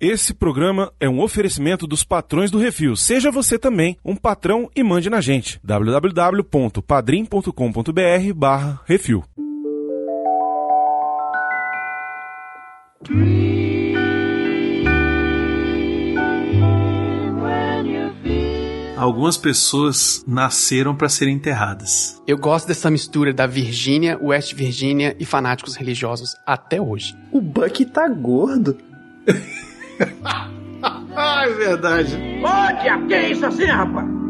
Esse programa é um oferecimento dos patrões do Refil. Seja você também um patrão e mande na gente. www.padrim.com.br barra Refil. Algumas pessoas nasceram para serem enterradas. Eu gosto dessa mistura da Virgínia, West Virginia e fanáticos religiosos até hoje. O Buck tá gordo. ah, é verdade. Ô, diabo, que é isso assim, rapaz?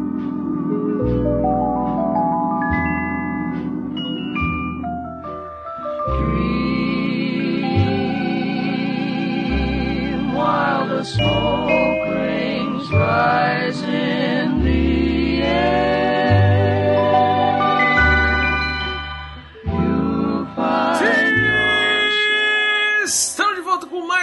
while the smoke rings rise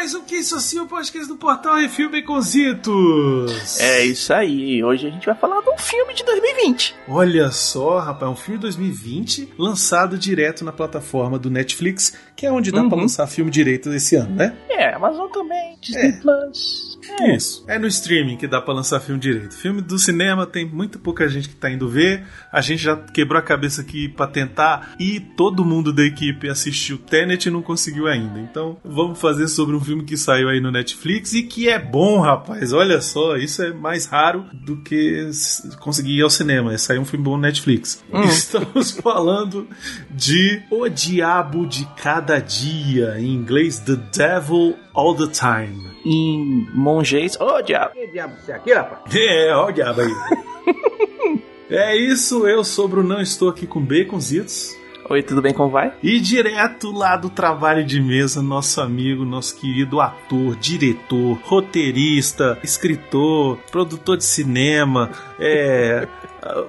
mais um Que Isso Assim, o podcast do Portal Refil Baconzitos. É isso aí. Hoje a gente vai falar de um filme de 2020. Olha só, rapaz, um filme de 2020 lançado direto na plataforma do Netflix, que é onde dá Uhum. pra lançar filme direito esse ano, né? É, Amazon também, Disney É. Plus. Isso. É no streaming que dá pra lançar filme direito. Filme do cinema tem muito pouca gente que tá indo ver. A gente já quebrou a cabeça aqui pra tentar e todo mundo da equipe assistiu Tenet e não conseguiu ainda. Então, vamos fazer sobre um filme que saiu aí no Netflix e que é bom, rapaz. Olha só, isso é mais raro do que conseguir ir ao cinema. É sair um filme bom no Netflix. Estamos falando de O Diabo de Cada Dia, em inglês The Devil All the Time. Em Mongeis. Ô, diabo. Que diabo isso é aqui, rapaz? É, olha o diabo aí. é isso, eu sou o Brunão, estou aqui com Baconzitos. Oi, tudo bem? Como vai? E direto lá do trabalho de mesa, nosso amigo, nosso querido ator, diretor, roteirista, escritor, produtor de cinema, é.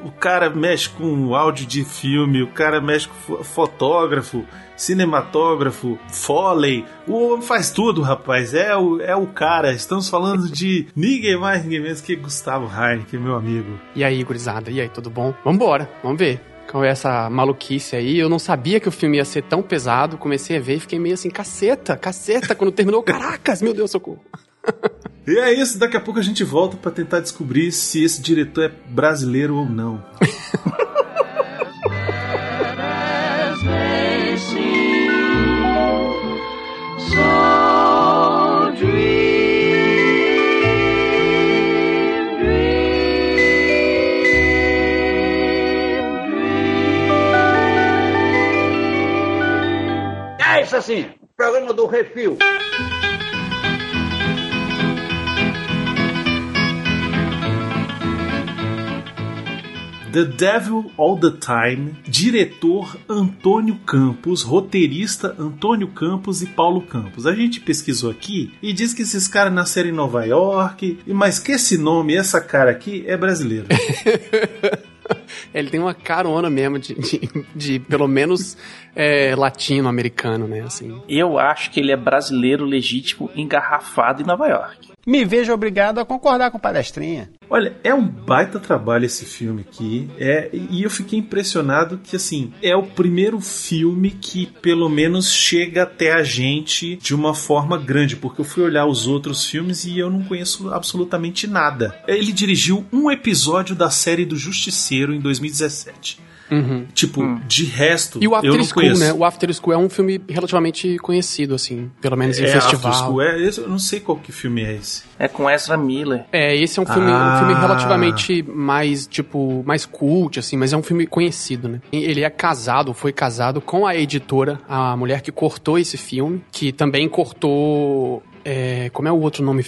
O cara mexe com áudio de filme, o cara mexe com fo- fotógrafo, cinematógrafo, foley. O homem faz tudo, rapaz. É o, é o cara. Estamos falando de ninguém mais, ninguém menos que Gustavo Heineken, meu amigo. E aí, gurizada? E aí, tudo bom? Vambora, vamos ver. Qual é essa maluquice aí? Eu não sabia que o filme ia ser tão pesado. Comecei a ver e fiquei meio assim, caceta, caceta. Quando terminou, caracas, meu Deus, socorro. E é isso, daqui a pouco a gente volta pra tentar descobrir se esse diretor é brasileiro ou não. É isso assim, programa do Refil. The Devil All the Time, diretor Antônio Campos, roteirista Antônio Campos e Paulo Campos. A gente pesquisou aqui e diz que esses caras nasceram em Nova York, e mas que esse nome, essa cara aqui, é brasileiro. Ele tem uma carona mesmo de, de, de, pelo menos, é, latino-americano, né? Assim. Eu acho que ele é brasileiro legítimo engarrafado em Nova York. Me vejo obrigado a concordar com o palestrinha. Olha, é um baita trabalho esse filme aqui. É, e eu fiquei impressionado que, assim, é o primeiro filme que pelo menos chega até a gente de uma forma grande, porque eu fui olhar os outros filmes e eu não conheço absolutamente nada. Ele dirigiu um episódio da série do Justiceiro em 2017. Uhum. Tipo, de resto, E o eu After não School, conheço. né? O After School é um filme relativamente conhecido, assim, pelo menos em é, festival. After School, é, esse eu não sei qual que filme é esse. É com Ezra Miller. É, esse é um filme, Ah. um filme relativamente mais, tipo, mais cult, assim, mas é um filme conhecido, né? Ele é casado, foi casado com a editora, a mulher que cortou esse filme, que também cortou. É, como é o outro nome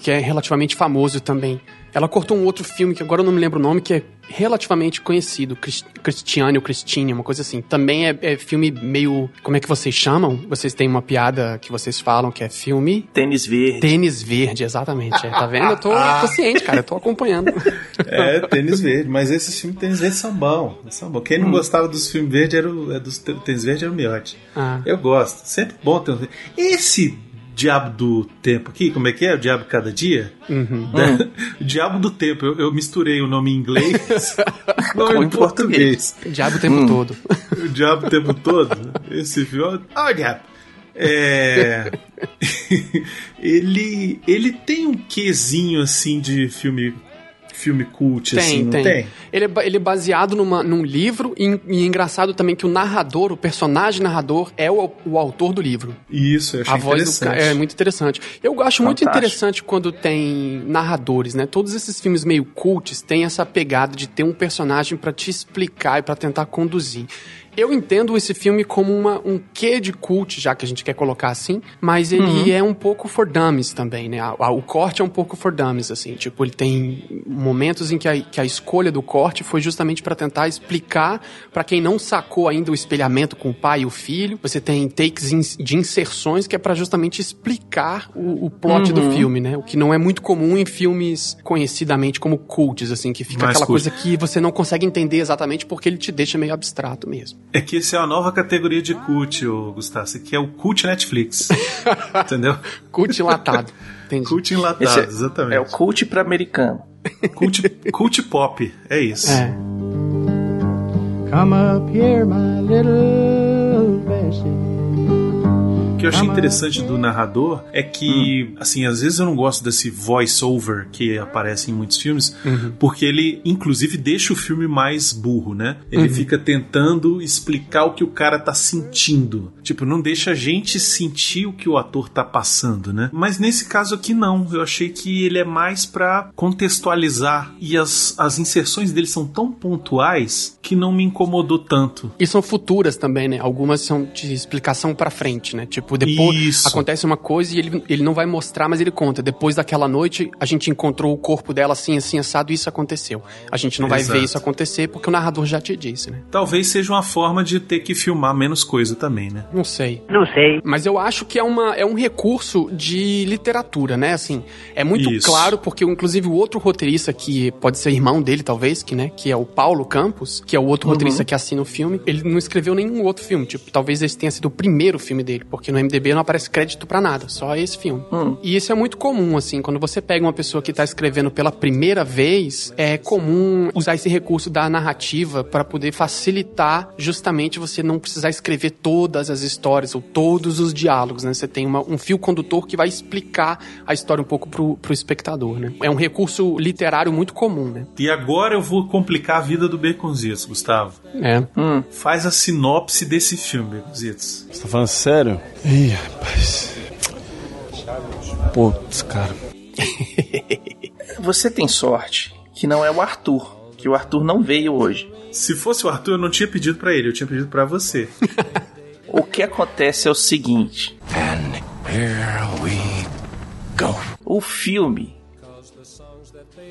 que é relativamente famoso também? Ela cortou um outro filme que agora eu não me lembro o nome, que é relativamente conhecido, Cris- Cristiane ou Christine, uma coisa assim. Também é, é filme meio. Como é que vocês chamam? Vocês têm uma piada que vocês falam que é filme. Tênis verde. Tênis verde, exatamente. É, tá vendo? Eu tô, tô ciente, cara. Eu tô acompanhando. É, tênis verde, mas esses filmes tênis verde são bons. São bons. Quem não gostava dos filmes verdes era o, é dos tênis verde era o miote. Ah. Eu gosto. Sempre bom ter um. Esse Diabo do Tempo aqui, como é que é? O Diabo Cada Dia? Uhum. Da- O Diabo do Tempo. Eu, eu misturei o nome em inglês com o em em português. Diabo o tempo todo. O Diabo o Tempo Todo. Esse filme. Ó, o Diabo. É. ele, ele tem um quesinho assim de filme filme cult, Tem, assim, não tem. tem? Ele é, ele é baseado numa, num livro e, e é engraçado também que o narrador, o personagem narrador, é o, o autor do livro. Isso, eu achei A voz do é muito interessante. Eu acho muito Fantástico. interessante quando tem narradores, né? Todos esses filmes meio cults têm essa pegada de ter um personagem pra te explicar e pra tentar conduzir. Eu entendo esse filme como uma, um quê de cult, já que a gente quer colocar assim, mas ele é um pouco for dummies também, né? A- a- o corte é um pouco for dummies, assim. Tipo, ele tem momentos em que a, que a escolha do corte foi justamente pra tentar explicar pra quem não sacou ainda o espelhamento com o pai e o filho. Você tem takes ins- de inserções que é pra justamente explicar o, o plot do filme, né? O que não é muito comum em filmes conhecidamente como cults, assim, que fica Mais aquela cult. coisa que você não consegue entender exatamente porque ele te deixa meio abstrato mesmo. É que esse é a nova categoria de cult, ô, Gustavo. Esse aqui é o cult Netflix. Entendeu? Cult enlatado. Entendi. Cult enlatado, Esse é- exatamente. É o cult pra americano. Cult, cult pop, é isso. É. Come up here, my little Bessie. O que eu achei interessante do narrador é que, assim, às vezes eu não gosto desse voice-over que aparece em muitos filmes, porque ele, inclusive, deixa o filme mais burro, né? Ele fica tentando explicar o que o cara tá sentindo. Tipo, não deixa a gente sentir o que o ator tá passando, né? Mas nesse caso aqui, não. Eu achei que ele é mais pra contextualizar. E as, as inserções dele são tão pontuais que não me incomodou tanto. E são futuras também, né? Algumas são de explicação pra frente, né? Tipo, depois Isso. acontece uma coisa e ele, ele não vai mostrar, mas ele conta. Depois daquela noite, a gente encontrou o corpo dela assim, assim, assado e isso aconteceu. A gente não vai Exato. ver isso acontecer porque o narrador já te disse, né? Talvez seja uma forma de ter que filmar menos coisa também, né? Não sei. Não sei. Mas eu acho que é, uma, é um recurso de literatura, né? Assim, é muito Isso. claro, porque inclusive o outro roteirista, que pode ser irmão dele, talvez, que, né? Que é o Paulo Campos, que é o outro roteirista que assina o filme, ele não escreveu nenhum outro filme. Tipo, talvez esse tenha sido o primeiro filme dele, porque no MDB não aparece crédito pra nada, só esse filme. E isso é muito comum, assim, quando você pega uma pessoa que tá escrevendo pela primeira vez, é comum usar esse recurso da narrativa para poder facilitar justamente você não precisar escrever todas as histórias ou todos os diálogos, né? Você tem uma- um fio condutor que vai explicar a história um pouco pro, pro espectador, né? É um recurso literário muito comum, né? E agora eu vou complicar a vida do Baconzitos, Gustavo. É. Faz a sinopse desse filme, Baconzitos. Você tá falando sério? Ih, rapaz. Putz, cara. Você tem sorte que não é o Arthur, que o Arthur não veio hoje. Se fosse o Arthur, eu não tinha pedido pra ele, eu tinha pedido pra você. O que acontece é o seguinte: o filme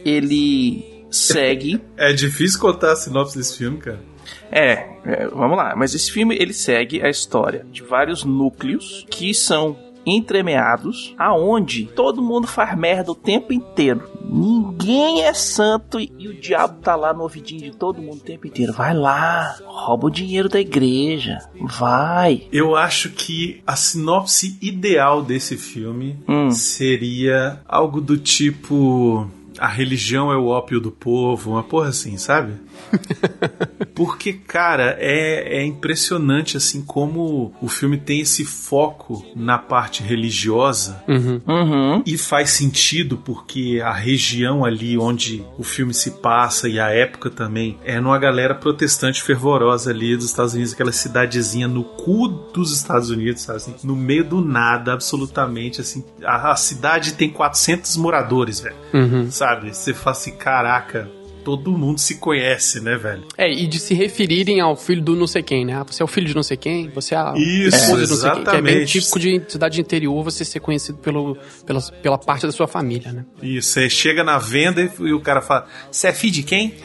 ele segue É difícil contar a sinopse desse filme, cara. É, é, vamos lá. Mas esse filme ele segue a história de vários núcleos que são entremeados, aonde todo mundo faz merda o tempo inteiro. Ninguém é santo e, e o diabo tá lá no ouvidinho de todo mundo o tempo inteiro. Vai lá, rouba o dinheiro da igreja. Vai. Eu acho que a sinopse ideal desse filme Hum. seria algo do tipo. A religião é o ópio do povo, uma porra assim, sabe? Porque, cara, é, é impressionante assim como o filme tem esse foco na parte religiosa Uhum. Uhum. e faz sentido porque a região ali onde o filme se passa e a época também é numa galera protestante fervorosa ali dos Estados Unidos, aquela cidadezinha no cu dos Estados Unidos, sabe assim, no meio do nada, absolutamente assim. A, a cidade tem 400 moradores, velho. Uhum. Sabe? Você fala assim, caraca, todo mundo se conhece, né, velho? É, e de se referirem ao filho do não sei quem, né? Ah, você é o filho de não sei quem, você é a Isso, não sei quem. Que é bem exatamente. típico de cidade interior você ser conhecido pelo, pela, pela parte da sua família, né? Isso, você chega na venda e, e o cara fala: Você é filho de quem?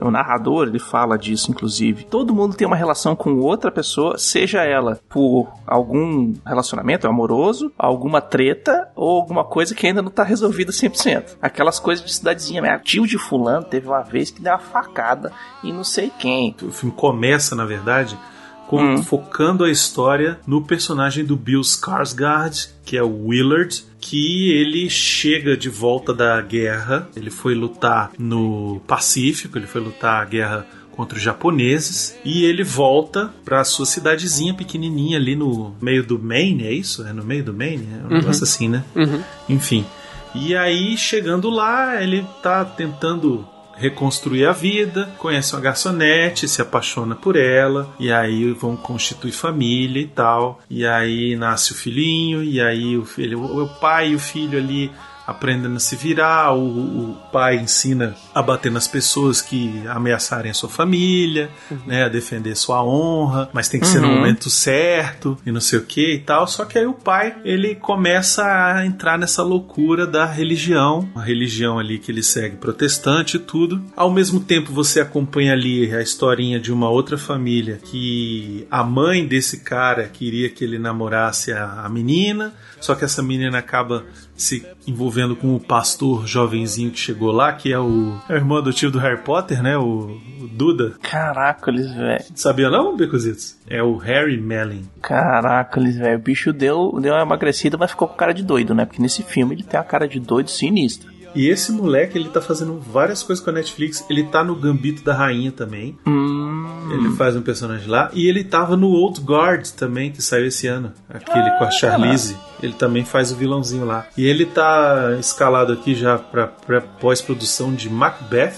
O narrador, ele fala disso, inclusive. Todo mundo tem uma relação com outra pessoa, seja ela por algum relacionamento amoroso, alguma treta ou alguma coisa que ainda não tá resolvida 100%. Aquelas coisas de cidadezinha, né? Tio de fulano teve uma vez que deu uma facada e não sei quem. O filme começa, na verdade, com- focando a história no personagem do Bill Skarsgård, que é o Willard, que ele chega de volta da guerra. Ele foi lutar no Pacífico, ele foi lutar a guerra contra os japoneses e ele volta pra sua cidadezinha pequenininha ali no meio do Maine, é isso? É no meio do Maine? É um negócio assim, né? Uhum. Enfim. E aí, chegando lá, ele tá tentando reconstruir a vida, conhece uma garçonete, se apaixona por ela, e aí vão constituir família e tal. E aí nasce o filhinho, e aí o filho, o pai e o filho ali aprendendo a se virar, o, o pai ensina a bater nas pessoas que ameaçarem a sua família, né, a defender sua honra, mas tem que ser no Uhum. momento certo e não sei o que e tal. Só que aí o pai ele começa a entrar nessa loucura da religião, a religião ali que ele segue protestante e tudo. Ao mesmo tempo você acompanha ali a historinha de uma outra família que a mãe desse cara queria que ele namorasse a, a menina, só que essa menina acaba se envolvendo com o pastor jovenzinho que chegou lá, que é o, é o irmão adotivo do Harry Potter, né? O, o Duda. Caracoles, velho. Sabia não, Becozitos? É o Harry Mellin. Caracoles, velho. O bicho deu, deu uma emagrecida, mas ficou com cara de doido, né? Porque nesse filme ele tem a cara de doido sinistra. E esse moleque, ele tá fazendo várias coisas com a Netflix. Ele tá no Gambito da Rainha também. Hum. Ele faz um personagem lá. E ele tava no Old Guard também, que saiu esse ano. Aquele com a Charlize. Ele também faz o vilãozinho lá. E ele tá escalado aqui já pra pós-produção de Macbeth.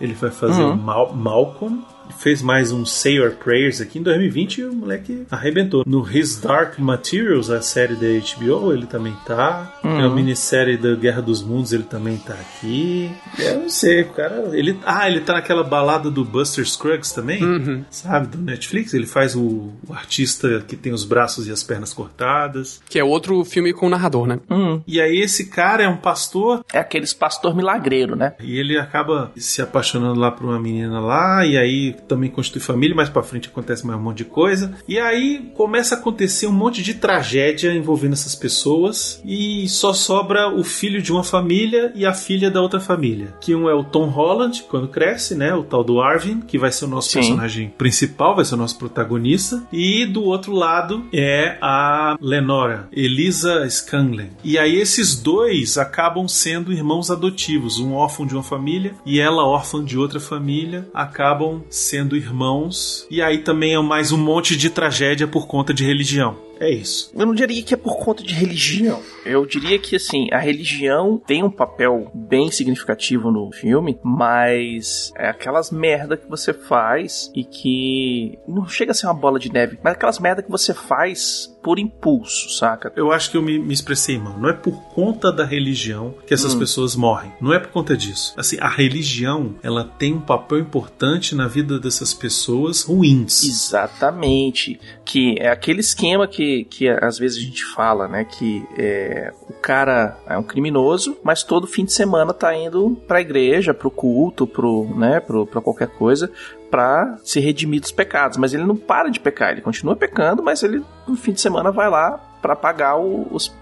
Ele vai fazer Uhum. o Mal Malcolm. Fez mais um Say Your Prayers aqui em 2020 e o moleque arrebentou. No His Dark Materials, a série da HBO, ele também tá. Tem a Uhum. minissérie da Guerra dos Mundos, ele também tá aqui. Eu não sei, o cara. Ele, ah, ele tá naquela balada do Buster Scruggs também, Uhum. sabe? Do Netflix. Ele faz o, o artista que tem os braços e as pernas cortadas. Que é outro filme com narrador, né? Hum. E aí, esse cara é um pastor É aqueles pastor milagreiro, né? E ele acaba se apaixonando lá por uma menina lá, e aí também constitui família, mais pra frente acontece mais um monte de coisa. E aí começa a acontecer um monte de tragédia envolvendo essas pessoas, e só sobra o filho de uma família e a filha da outra família. Que um é o Tom Holland, quando cresce, né? O tal do Arvin, que vai ser o nosso Sim. personagem principal, vai ser o nosso protagonista. E do outro lado é a Lenora, Elisa Scanlon. E aí esses dois acabam sendo irmãos adotivos, um órfão de uma família e ela órfã de outra família, acabam sendo irmãos. E aí também é mais um monte de tragédia por conta de religião. É isso. Eu não diria que é por conta de religião. Eu diria que, assim, a religião tem um papel bem significativo no filme, mas é aquelas merda que você faz e que não chega a ser uma bola de neve, mas aquelas merda que você faz por impulso, saca? Eu acho que eu me, me expressei mal. Não é por conta da religião que essas Hum. pessoas morrem. Não é por conta disso. Assim, a religião, ela tem um papel importante na vida dessas pessoas ruins. Exatamente. Que é aquele esquema que, que às vezes a gente fala, né? Que é, o cara é um criminoso, mas todo fim de semana tá indo pra igreja, pro culto, pro, né, pro, pra qualquer coisa, pra se redimir dos pecados. Mas ele não para de pecar, ele continua pecando, mas ele no fim de semana vai lá pra pagar o- os-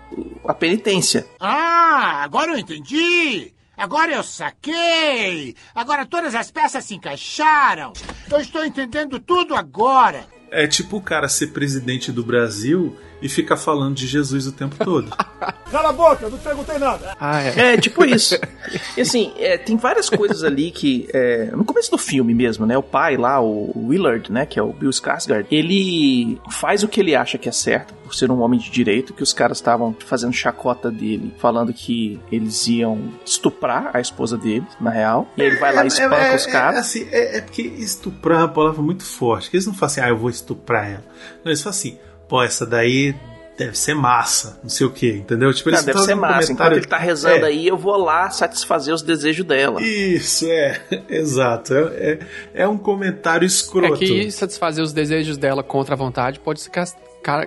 a penitência. Ah, agora eu entendi! Agora eu saquei! Agora todas as peças se encaixaram! Eu estou entendendo tudo agora! É tipo o cara ser presidente do Brasil e ficar falando de Jesus o tempo todo. Cala a boca, eu não perguntei nada! Ah, é. É, tipo isso. E assim, é, tem várias coisas ali que. é, no começo do filme mesmo, né? O pai lá, o Willard, né? Que é o Bill Skarsgård, ele faz o que ele acha que é certo, por ser um homem de direito, que os caras estavam fazendo chacota dele, falando que eles iam estuprar a esposa dele, na real. E ele vai lá e espanca é, os é, caras. assim, é, é porque estuprar é uma palavra muito forte. que Eles não falam assim, ah, eu vou estuprar ela. Não, eles falam assim, pô, essa daí deve ser massa, não sei o que, entendeu? Tipo, Não, eles deve fazem ser massa. Enquanto comentário- ele tá rezando É. aí, eu vou lá satisfazer os desejos dela. Isso, é, exato. É, é, é um comentário escroto. É que satisfazer os desejos dela contra a vontade pode se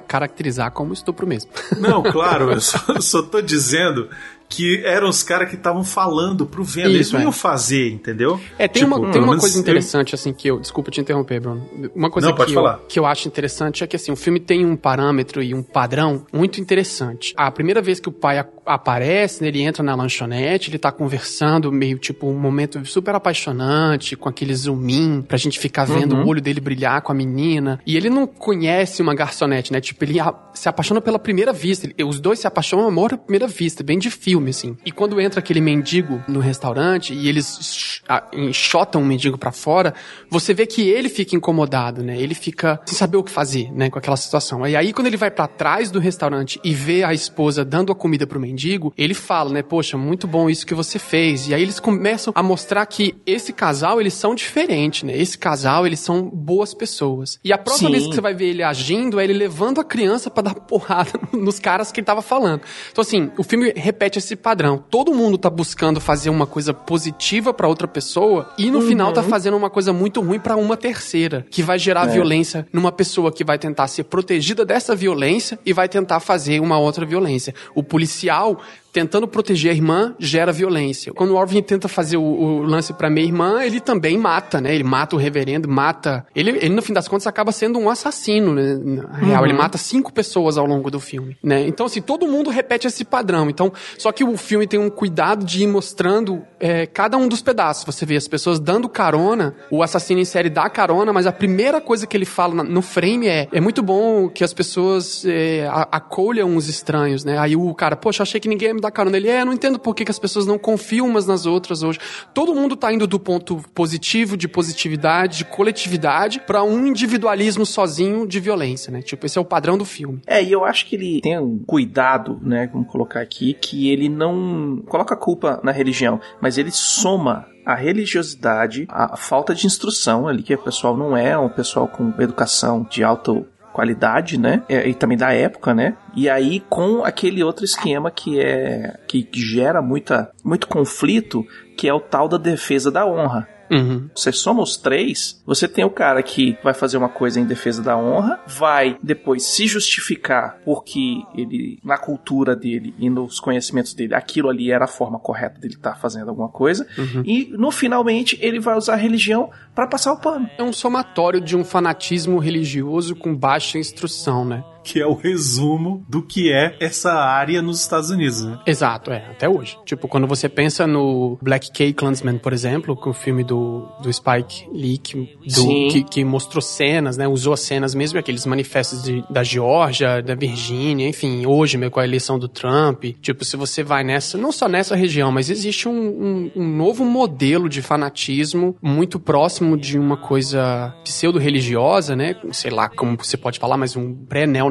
caracterizar como estupro mesmo. Não, claro, eu só, eu só tô dizendo que eram os caras que estavam falando pro. Eles Isso, não é. iam fazer, entendeu? É, tem Tipo, uma, tem uma coisa eu- interessante, assim, que eu. Desculpa te interromper, Bruno. Uma coisa Não, pode que, eu, falar. que eu acho interessante é que, assim, o filme tem um parâmetro e um padrão muito interessante. A primeira vez que o pai aparece, né, ele entra na lanchonete, ele tá conversando, meio tipo um momento super apaixonante, com aquele zoom in, pra gente ficar vendo Uhum. o olho dele brilhar com a menina. E ele não conhece uma garçonete, né? Tipo, ele se apaixona pela primeira vista. Os dois se apaixonam amor à primeira vista, bem de filme. Filme, assim. E quando entra aquele mendigo no restaurante e eles enxotam o mendigo pra fora, você vê que ele fica incomodado, né? Ele fica sem saber o que fazer, né, com aquela situação. E aí quando ele vai pra trás do restaurante e vê a esposa dando a comida pro mendigo, ele fala, né, poxa, muito bom isso que você fez. E aí eles começam a mostrar que esse casal, eles são diferentes, né? Esse casal, eles são boas pessoas. E a próxima Sim. vez que você vai ver ele agindo, é ele levando a criança pra dar porrada nos caras que ele tava falando. Então, assim, o filme repete esse padrão. Todo mundo tá buscando fazer uma coisa positiva pra outra pessoa e no final tá fazendo uma coisa muito ruim pra uma terceira, que vai gerar violência numa pessoa que vai tentar ser protegida dessa violência e vai tentar fazer uma outra violência. O policial tentando proteger a irmã gera violência. Quando o Orvin tenta fazer o, o lance pra minha irmã, ele também mata, né? Ele mata o reverendo, mata. Ele, ele no fim das contas acaba sendo um assassino, né? Na real, ele mata cinco pessoas ao longo do filme, né? Então assim, todo mundo repete esse padrão. Então, só que o filme tem um cuidado de ir mostrando é, cada um dos pedaços. Você vê as pessoas dando carona, o assassino em série dá carona, mas a primeira coisa que ele fala no frame é: é muito bom que as pessoas é, acolham os estranhos, né? Aí o cara, poxa, achei que ninguém me dar carona. Ele, é, não entendo por que, que as pessoas não confiam umas nas outras hoje. Todo mundo tá indo do ponto positivo, de positividade, de coletividade, pra um individualismo sozinho de violência, né? Tipo, esse é o padrão do filme. É, e eu acho que ele tem um cuidado, né, vamos colocar aqui, que ele não coloca a culpa na religião, mas ele soma a religiosidade, a falta de instrução ali, que o pessoal não é um pessoal com educação de alta qualidade, né? É, E também da época, né? E aí com aquele outro esquema que é que gera muita muito conflito, que é o tal da defesa da honra. Uhum. Você soma os três, você tem o cara que vai fazer uma coisa em defesa da honra, vai depois se justificar porque ele, na cultura dele e nos conhecimentos dele, aquilo ali era a forma correta dele estar fazendo alguma coisa, e no finalmente ele vai usar a religião para passar o pano. É um somatório de um fanatismo religioso com baixa instrução, né? Que é o resumo do que é essa área nos Estados Unidos, né? Exato, é, até hoje. Tipo, quando você pensa no Black K Klansman, por exemplo, que é o filme do, do Spike Lee, que, do- que, que mostrou cenas, né? Usou as cenas mesmo, aqueles manifestos de- da Geórgia, da Virgínia, enfim, hoje mesmo com a eleição do Trump. Tipo, se você vai nessa, não só nessa região, mas existe um, um- um novo modelo de fanatismo muito próximo de uma coisa pseudo-religiosa, né? Sei lá como você pode falar, mas um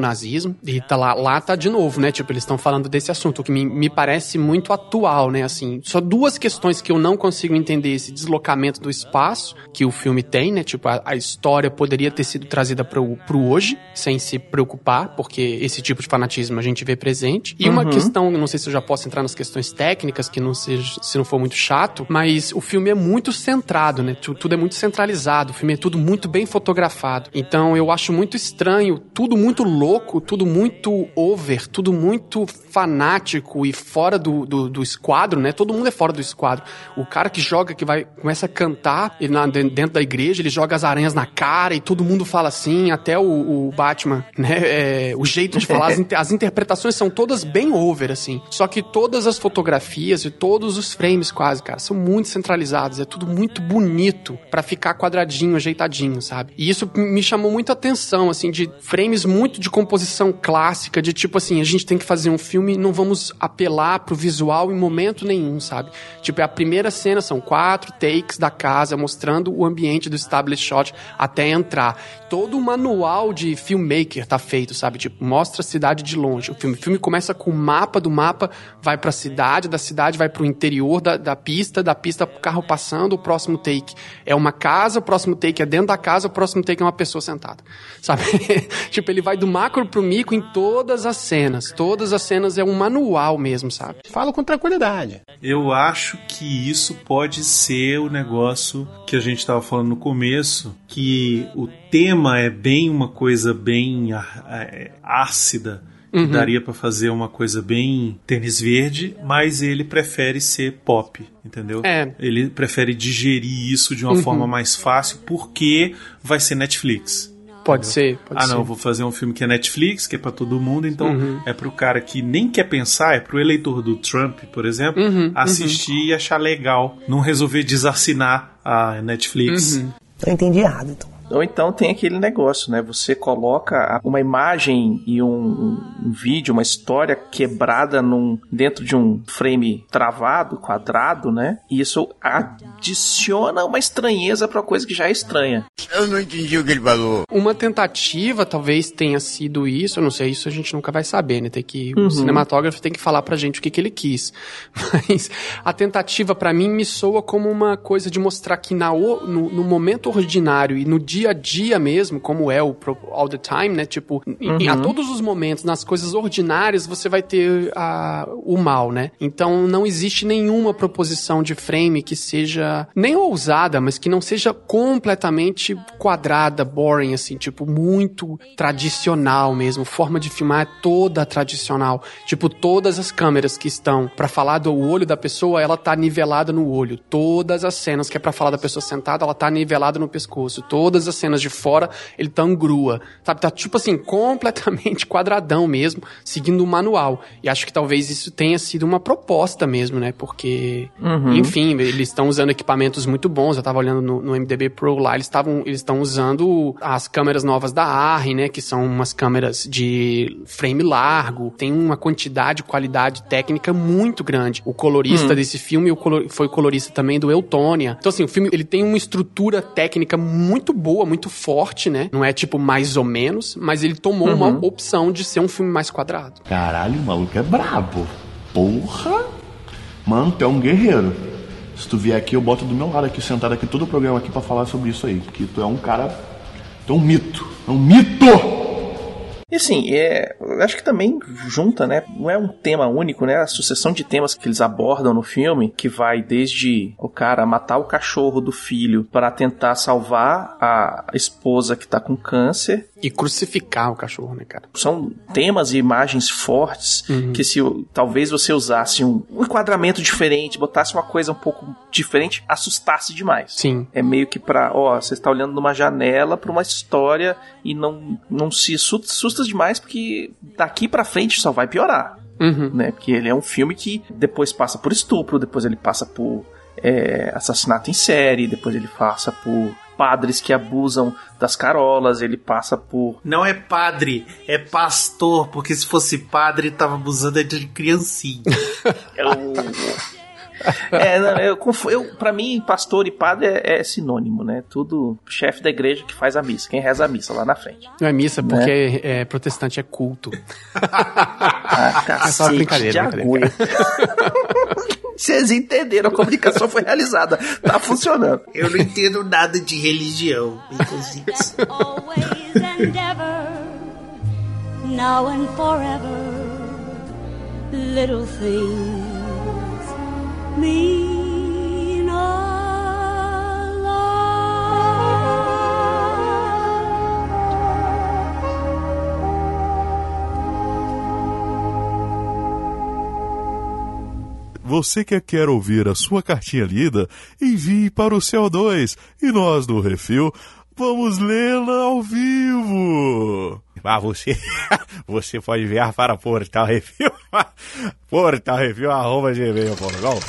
pré-neonazismo. E tá lá, lá tá de novo, né? Tipo, eles estão falando desse assunto, que me, me parece muito atual, né? Assim, só duas questões que eu não consigo entender: esse deslocamento do espaço que o filme tem, né? Tipo, a, a história poderia ter sido trazida pro, pro hoje, sem se preocupar, porque esse tipo de fanatismo a gente vê presente. E uma questão, não sei se eu já posso entrar nas questões técnicas, que não seja, se não for muito chato, mas o filme é muito centrado, né? Tu- Tudo é muito centralizado, o filme é tudo muito bem fotografado. Então eu acho muito estranho, tudo muito louco, tudo muito over, tudo muito fanático e fora do, do, do esquadro, né? Todo mundo é fora do esquadro. O cara que joga, que vai, começa a cantar ele na- dentro da igreja, ele joga as aranhas na cara e todo mundo fala assim, até o, o Batman, né? É, o jeito de falar, as, as interpretações são todas bem over, assim. Só que todas as fotografias e todos os frames quase, cara, são muito centralizados. É tudo muito bonito pra ficar quadradinho, ajeitadinho, sabe? E isso me chamou muito a atenção, assim, de frames muito de composição clássica, de tipo assim, a gente tem que fazer um filme não vamos apelar pro visual em momento nenhum, sabe? Tipo, é a primeira cena, são quatro takes da casa mostrando o ambiente do establish shot até entrar. Todo o manual de filmmaker tá feito, sabe? Tipo, mostra a cidade de longe. O filme, o filme começa com o mapa do mapa, vai pra cidade, da cidade vai pro interior da, da pista, da pista pro carro passando, o próximo take é uma casa, o próximo take é dentro da casa, o próximo take é uma pessoa sentada, sabe? tipo, ele vai do macro pro micro em todas as cenas. Todas as cenas é um manual mesmo, sabe? Falo com tranquilidade. Eu acho que isso pode ser o negócio que a gente estava falando no começo, que o tema é bem uma coisa bem é, ácida, que Uhum. daria pra fazer uma coisa bem tênis verde, mas ele prefere ser pop, entendeu? É. Ele prefere digerir isso de uma Uhum. forma mais fácil, porque vai ser Netflix. Pode ser, pode ah, ser. não, vou fazer um filme que é Netflix, que é pra todo mundo, então Uhum. é pro cara que nem quer pensar, é pro eleitor do Trump, por exemplo, Uhum, assistir e achar legal, não resolver desassinar a Netflix. Uhum. Eu entendi errado, então. Ou então tem aquele negócio, né? Você coloca uma imagem e um, um vídeo, uma história quebrada num, dentro de um frame travado, quadrado, né? E isso adiciona uma estranheza pra coisa que já é estranha. Eu não entendi o que ele falou. Uma tentativa talvez tenha sido isso, eu não sei, isso a gente nunca vai saber, né? Tem que, Uhum. O cinematógrafo tem que falar pra gente o que, que ele quis. Mas a tentativa pra mim me soa como uma coisa de mostrar que na, no, no momento ordinário e no dia a dia mesmo, como é o all the time, né? Tipo, em- a Uhum. todos os momentos, nas coisas ordinárias, você vai ter a, o mal, né? Então não existe nenhuma proposição de frame que seja nem ousada, mas que não seja completamente quadrada, boring, assim, tipo, muito tradicional mesmo. Forma de filmar é toda tradicional. Tipo, todas as câmeras que estão pra falar do olho da pessoa, ela tá nivelada no olho. Todas as cenas que é pra falar da pessoa sentada, ela tá nivelada no pescoço. Todas as cenas de fora, ele tá angrua. Sabe, tá tipo assim, completamente quadradão mesmo, seguindo o manual. E acho que talvez isso tenha sido uma proposta mesmo, né? Porque, Uhum. enfim, eles estão usando equipamentos muito bons. Eu tava olhando no, no MDB Pro lá, eles estavam eles estão usando as câmeras novas da Arri, né? Que são umas câmeras de frame largo. Tem uma quantidade, qualidade técnica muito grande. O colorista Hum. desse filme o colo- foi colorista também do Eutônia. Então, assim, o filme ele tem uma estrutura técnica muito boa, muito forte, né? Não é tipo mais ou menos, mas ele tomou Uhum. uma opção de ser um filme mais quadrado. Caralho, o maluco é brabo. Porra! Mano, tu é um guerreiro. Se tu vier aqui, eu boto do meu lado aqui, sentado aqui, todo o programa aqui pra falar sobre isso aí. Que tu é um cara. Tu é um mito. É um mito! E assim, é, acho que também junta, né? Não é um tema único, né? A sucessão de temas que eles abordam no filme, que vai desde o cara matar o cachorro do filho para tentar salvar a esposa que tá com câncer. E crucificar o cachorro, né, cara? São temas e imagens fortes que se talvez você usasse um, um enquadramento diferente, botasse uma coisa um pouco diferente, assustasse demais. Sim. É meio que pra, ó, você está olhando numa janela pra uma história e não, não se assu- demais porque daqui pra frente só vai piorar. Uhum. Né? Porque ele é um filme que depois passa por estupro, depois ele passa por é, assassinato em série, depois ele passa por padres que abusam das carolas, ele passa por Não é padre, é pastor, porque se fosse padre, tava abusando de criancinha. Eu... É, não, eu, eu, pra mim, pastor e padre é, é sinônimo, né? Tudo chefe da igreja que faz a missa, quem reza a missa lá na frente. Não é missa, Né? porque é, protestante é culto. Ah, É só brincadeira, de brincadeira. Vocês entenderam, a comunicação foi realizada, tá funcionando. Eu não entendo nada de religião. always and ever, now and forever, little things Você que quer ouvir a sua cartinha lida, envie para o CO2 e nós do Refil vamos lê-la ao vivo. Ah, você, você pode enviar para Portal Review, Portal Review, arroba gmail.com.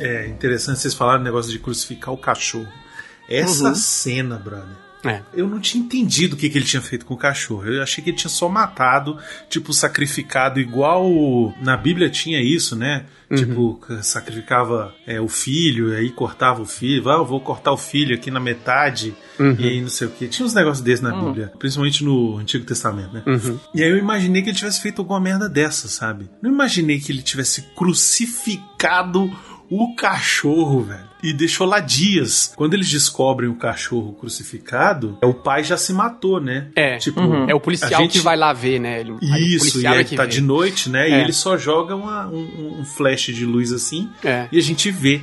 É interessante vocês falarem o negócio de crucificar o cachorro. Essa Uhum. cena, brother. É. Eu não tinha entendido o que, que ele tinha feito com o cachorro. Eu achei que ele tinha só matado, tipo, sacrificado, igual na Bíblia tinha isso, né? Uhum. Tipo, sacrificava é, o filho, e aí cortava o filho. Ah, eu vou cortar o filho aqui na metade, Uhum. e aí não sei o que. Tinha uns negócios desses na Uhum. Bíblia, principalmente no Antigo Testamento, né? Uhum. E aí eu imaginei que ele tivesse feito alguma merda dessa, sabe? Não imaginei que ele tivesse crucificado o cachorro, velho. E deixou lá dias. Quando eles descobrem o cachorro crucificado, o pai já se matou, né? É, Tipo, é o policial gente- que vai lá ver, né? Ele, Isso, e aí é que tá vê. de noite, né? E É. ele só joga uma- um, um flash de luz assim É. e a gente vê.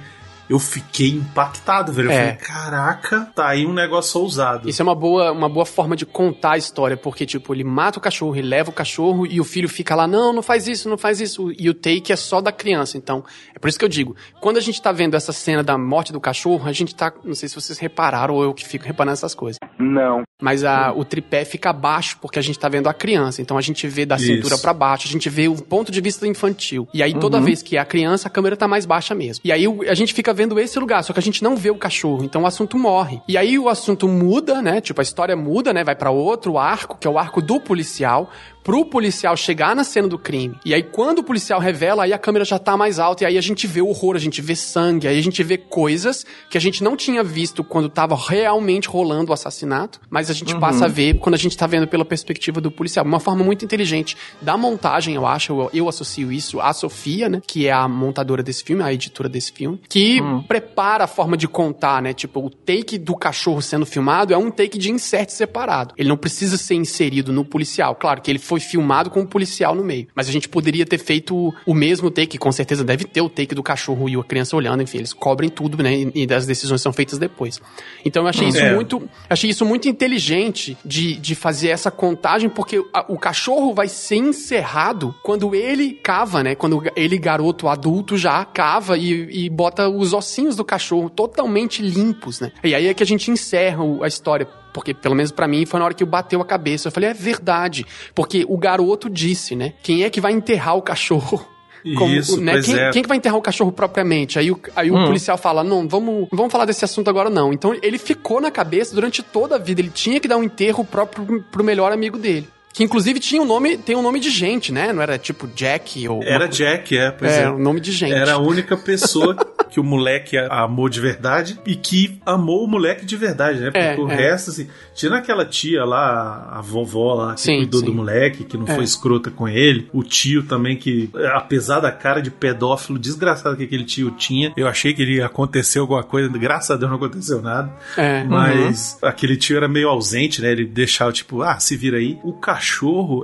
Eu fiquei impactado, velho. Eu É. falei, caraca, tá aí um negócio ousado. Isso é uma boa, uma boa forma de contar a história, porque, tipo, ele mata o cachorro, ele leva o cachorro e o filho fica lá, não, não faz isso, não faz isso. E o take é só da criança. Então, é por isso que eu digo, quando a gente tá vendo essa cena da morte do cachorro, a gente tá, não sei se vocês repararam ou eu que fico reparando essas coisas. Não. Mas a, o tripé fica abaixo porque a gente tá vendo a criança. Então a gente vê da Isso. cintura pra baixo, a gente vê o ponto de vista infantil. E aí toda Uhum. vez que é a criança, a câmera tá mais baixa mesmo. E aí a gente fica vendo esse lugar, só que a gente não vê o cachorro. Então o assunto morre. E aí o assunto muda, né? Tipo, a história muda, né? Vai pra outro arco, que é o arco do policial. Pro policial chegar na cena do crime. E aí, quando o policial revela, aí a câmera já tá mais alta. E aí a gente vê horror, a gente vê sangue, aí a gente vê coisas que a gente não tinha visto quando tava realmente rolando o assassinato. Mas a gente Uhum. passa a ver quando a gente tá vendo pela perspectiva do policial. Uma forma muito inteligente da montagem, eu acho. Eu, eu associo isso à Sofia, né? Que é a montadora desse filme, a editora desse filme. Que prepara a forma de contar, né? Tipo, o take do cachorro sendo filmado é um take de insert separado. Ele não precisa ser inserido no policial. Claro que ele foi filmado com o policial no meio. Mas a gente poderia ter feito o mesmo take, com certeza deve ter o take do cachorro e a criança olhando, enfim, eles cobrem tudo, né? E, e as decisões são feitas depois. Então eu achei isso É. muito. Achei isso muito inteligente de, de fazer essa contagem, porque a- o cachorro vai ser encerrado quando ele cava, né? Quando ele, garoto adulto, já cava e, e bota os ossinhos do cachorro totalmente limpos, né? E aí é que a gente encerra a história. Porque, pelo menos pra mim, foi na hora que bateu a cabeça. Eu falei, é verdade. Porque o garoto disse, né? Quem é que vai enterrar o cachorro? Isso, né? pois quem, é. quem que vai enterrar o cachorro propriamente? Aí, o, aí o Hum. policial fala: não, vamos, não vamos falar desse assunto agora, não. Então ele ficou na cabeça durante toda a vida. Ele tinha que dar um enterro próprio pro melhor amigo dele. Que inclusive tinha um nome, tem um nome de gente, né? Não era tipo Jack ou. Era Jack, é, pois É, é. o nome de gente. Era a única pessoa que o moleque amou de verdade e que amou o moleque de verdade, né? Porque É, o é. resto, assim, tira aquela tia lá, a vovó lá, que Sim, cuidou sim. do moleque, que não É. foi escrota com ele, o tio também, que, apesar da cara de pedófilo desgraçado que aquele tio tinha, eu achei que ele aconteceu alguma coisa, graças a Deus não aconteceu nada. É. Mas aquele tio era meio ausente, né? Ele deixava, tipo, ah, se vira aí. O cachorro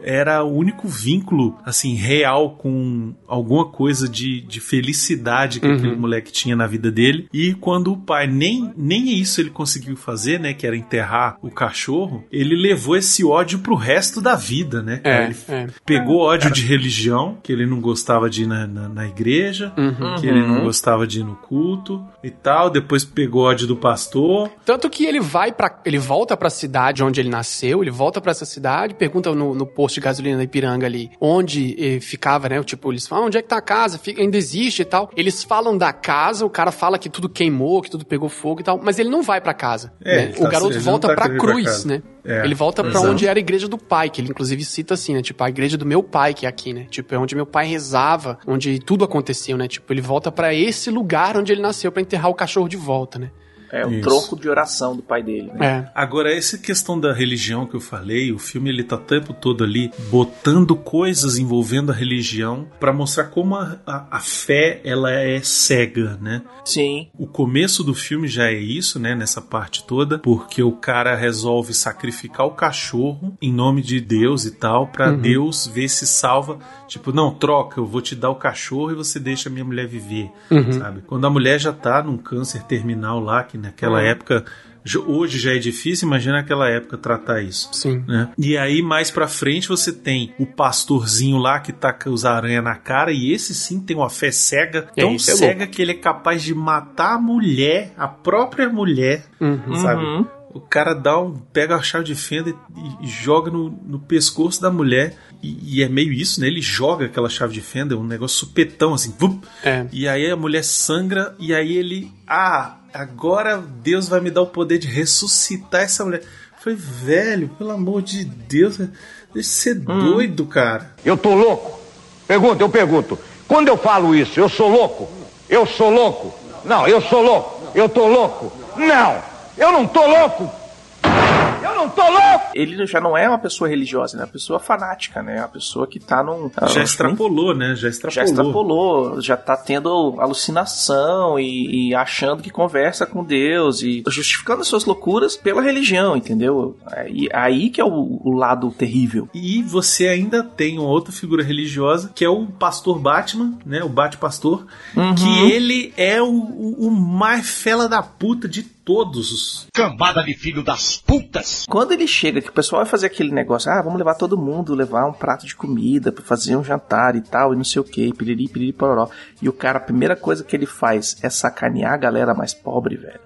era o único vínculo, assim, real com alguma coisa de, de felicidade que Uhum. aquele moleque tinha na vida dele. E quando o pai, nem, nem isso ele conseguiu fazer, né? Que era enterrar o cachorro, ele levou esse ódio pro resto da vida, né? É, Ele é. Pegou ódio de religião, que ele não gostava de ir na, na, na igreja, Uhum. que ele não gostava de ir no culto e tal. Depois pegou ódio do pastor. Tanto que ele vai para ele volta pra cidade onde ele nasceu, ele volta pra essa cidade, pergunta no, no posto de gasolina da Ipiranga ali, onde eh, ficava, né? Tipo, eles falam, onde é que tá a casa? Fica, ainda existe e tal. Eles falam da casa, o cara fala que tudo queimou, que tudo pegou fogo e tal, mas ele não vai pra casa. É, né? ele O tá- garoto volta tá pra pra cruz, casa. né? É, ele volta pra exato. onde era a igreja do pai, que ele inclusive cita assim, né? Tipo, a igreja do meu pai, que é aqui, né? Tipo, é onde meu pai rezava, onde tudo aconteceu, né? Tipo, ele volta pra esse lugar onde ele nasceu pra enterrar o cachorro de volta, né? É o Isso. tronco de oração do pai dele. Né? É. Agora, essa questão da religião que eu falei, o filme ele tá o tempo todo ali botando coisas envolvendo a religião pra mostrar como a, a, a fé ela é cega, né? Sim. O começo do filme já é isso, né? Nessa parte toda, porque o cara resolve sacrificar o cachorro em nome de Deus e tal, pra Uhum. Deus ver se salva. Tipo, não, troca, eu vou te dar o cachorro e você deixa a minha mulher viver, Uhum. sabe? Quando a mulher já tá num câncer terminal lá, que naquela Uhum. época. Hoje já é difícil, imagina naquela época tratar isso. Sim. Né? E aí, mais pra frente, você tem o pastorzinho lá que taca os aranha na cara, e esse sim tem uma fé cega, tão é cega que ele é capaz de matar a mulher, a própria mulher, Uhum. sabe? Uhum. O cara dá um, pega a chave de fenda e, e joga no, no pescoço da mulher. E, e é meio isso, né? Ele joga aquela chave de fenda, é um negócio supetão, assim. vup. É. E aí a mulher sangra, e aí ele. Ah, agora Deus vai me dar o poder de ressuscitar essa mulher. Eu falei, velho, pelo amor de Deus, deixa de ser doido, cara. Eu tô louco? Pergunta, eu pergunto. Quando eu falo isso, eu sou louco? Eu sou louco? Não, eu sou louco. Eu tô louco? Não, eu não tô louco. Não tô louco! Ele já não é uma pessoa religiosa, né? É uma pessoa fanática, né? É uma pessoa que tá num. Já ah, extrapolou, né? Já extrapolou. Já extrapolou, já tá tendo alucinação e, e achando que conversa com Deus e justificando as suas loucuras pela religião, entendeu? Aí, aí que é o, o lado terrível. E você ainda tem uma outra figura religiosa, que é o pastor Batman, né? O Bate-Pastor, Uhum. que ele é o, o, o mais fela da puta de todos os. Cambada de filho das putas! Quando ele chega, que o pessoal vai fazer aquele negócio, ah, vamos levar todo mundo, levar um prato de comida pra fazer um jantar e tal, e não sei o que, piriri, piriri, pororó. E o cara, a primeira coisa que ele faz é sacanear a galera mais pobre, velho.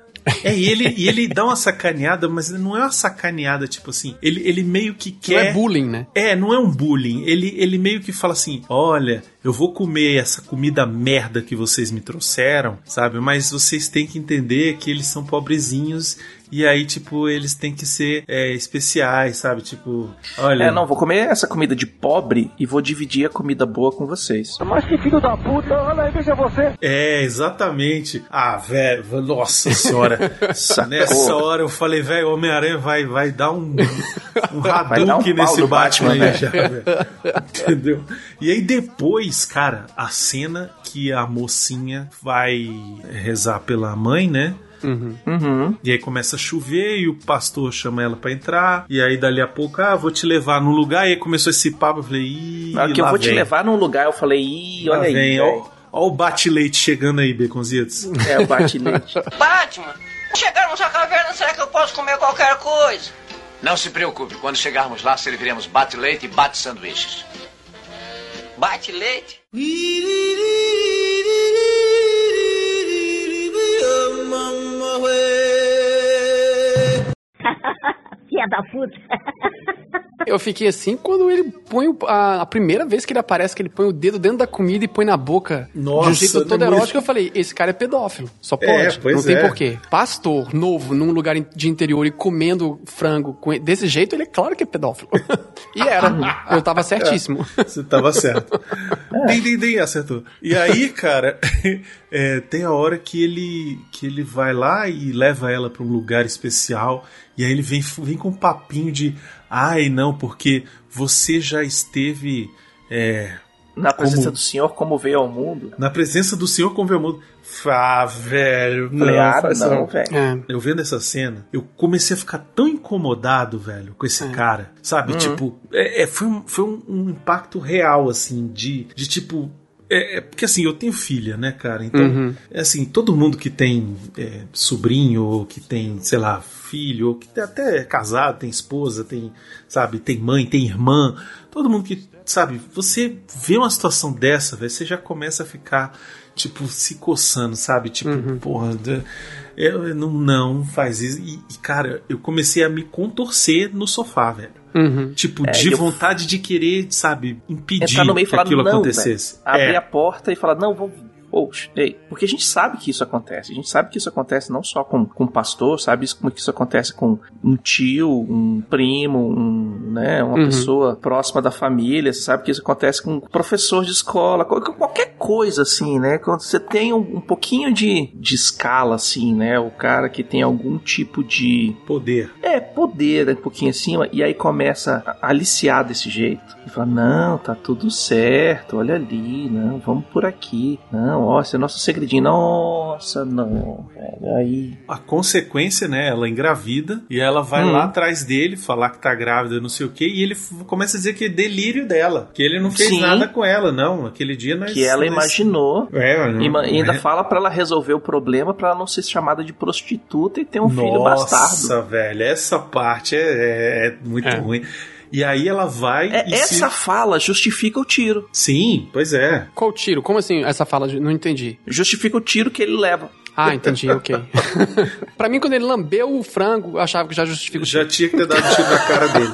É, e ele, e ele dá uma sacaneada, mas não é uma sacaneada, tipo assim. Ele, ele meio que Não quer. é bullying, né? É, não é um bullying. Ele, ele meio que fala assim: olha, eu vou comer essa comida merda que vocês me trouxeram, sabe? Mas vocês têm que entender que eles são pobrezinhos e aí, tipo, eles têm que ser é, especiais, sabe? Tipo, olha. É, não, vou comer essa comida de pobre e vou dividir a comida boa com vocês. Mas que filho da puta, olha aí, veja você. É, exatamente. Ah, velho, nossa senhora. Nessa hora eu falei, velho, Homem-Aranha vai, vai dar um, um Vai dar um Hadouken pau nesse Batman, Batman, aí né? já, velho. Entendeu? E aí depois, cara, a cena que a mocinha vai rezar pela mãe, né? Uhum. E aí começa a chover e o pastor chama ela pra entrar. E aí dali a pouco, ah, vou te levar num lugar. E aí começou esse papo, eu falei, ih, Na hora que eu lá vou te vem. levar num lugar, eu falei, ih, Lá olha aí. vem, velho. ó, ó o bate-leite chegando aí, Baconzitos. É o bate-leite. Batman, chegarmos à caverna, será que eu posso comer qualquer coisa? Não se preocupe, quando chegarmos lá, serviremos bate-leite e bate-sanduíches. Bate away. Filha da puta. Eu fiquei assim quando ele põe o- a, a primeira vez que ele aparece, que ele põe o dedo dentro da comida e põe na boca Nossa, de um jeito todo é muito- erótico. Eu falei, esse cara é pedófilo. Só pode. É, não tem é. porquê. Pastor novo num lugar de interior e comendo frango com- desse jeito, ele é claro que é pedófilo. e era. Eu tava certíssimo. Você tava certo. Dem, dem, dem, acertou. E aí, cara, é, tem a hora que ele, que ele vai lá e leva ela pra um lugar especial. E aí ele vem, vem com um papinho de. Ai, não, porque você já esteve. é, Na presença como- do Senhor, como veio ao mundo. na presença do Senhor como é o mundo. Ah, velho. Falei, ah, faz não, velho. É. Eu vendo essa cena, eu comecei a ficar tão incomodado, velho, com esse cara. Sabe? Uhum. Tipo, é, é, foi, um, foi um, um impacto real, assim, de, de tipo. É, é porque assim, eu tenho filha, né, cara? Então, Uhum. é assim, todo mundo que tem é, sobrinho, ou que tem, sei lá, filho, ou que até é casado, tem esposa, tem, sabe, tem mãe, tem irmã, todo mundo que, sabe, você vê uma situação dessa, velho, você já começa a ficar, tipo, se coçando, sabe? Tipo, porra, da- eu, eu não, não faz isso. E, e, cara, eu comecei a me contorcer no sofá, velho. Uhum. Tipo, É, de eu- falar de querer, sabe, impedir que aquilo não, acontecesse. velho. Abrir É. a porta e falar, não, vamos... Poxa, ei, porque a gente sabe que isso acontece. A gente sabe que isso acontece não só com, com pastor, sabe como que isso acontece com um tio, um primo, um, né, uma Uhum. pessoa próxima da família. Você sabe que isso acontece com professor de escola, qual- qualquer coisa assim, né? Quando você tem um, um pouquinho de, de escala, assim, né? O cara que tem algum tipo de Poder. é, poder um pouquinho acima, e aí começa a aliciar desse jeito. Fala, não, tá tudo certo, olha ali, não, vamos por aqui. Não, ó, esse é nosso segredinho. Nossa, não, velho, aí... A consequência, né? Ela engravida e ela vai Hum. lá atrás dele falar que tá grávida, não sei o que, e ele começa a dizer que é delírio dela, que ele não fez Sim. nada com ela, não. Aquele dia nós. Que ela nós- imaginou. É, não- ainda é. fala pra ela resolver o problema pra ela não ser chamada de prostituta e ter um filho bastardo. Nossa, velho, essa parte é, é- é muito É. ruim. E aí ela vai. É, e essa se- fala justifica o tiro. Sim, pois é. Qual o tiro? Como assim essa fala? Não entendi. Justifica o tiro que ele leva. Ah, entendi, ok. pra mim, quando ele lambeu o frango, eu achava que já justifica o Já tinha que ter dado um tiro na cara dele.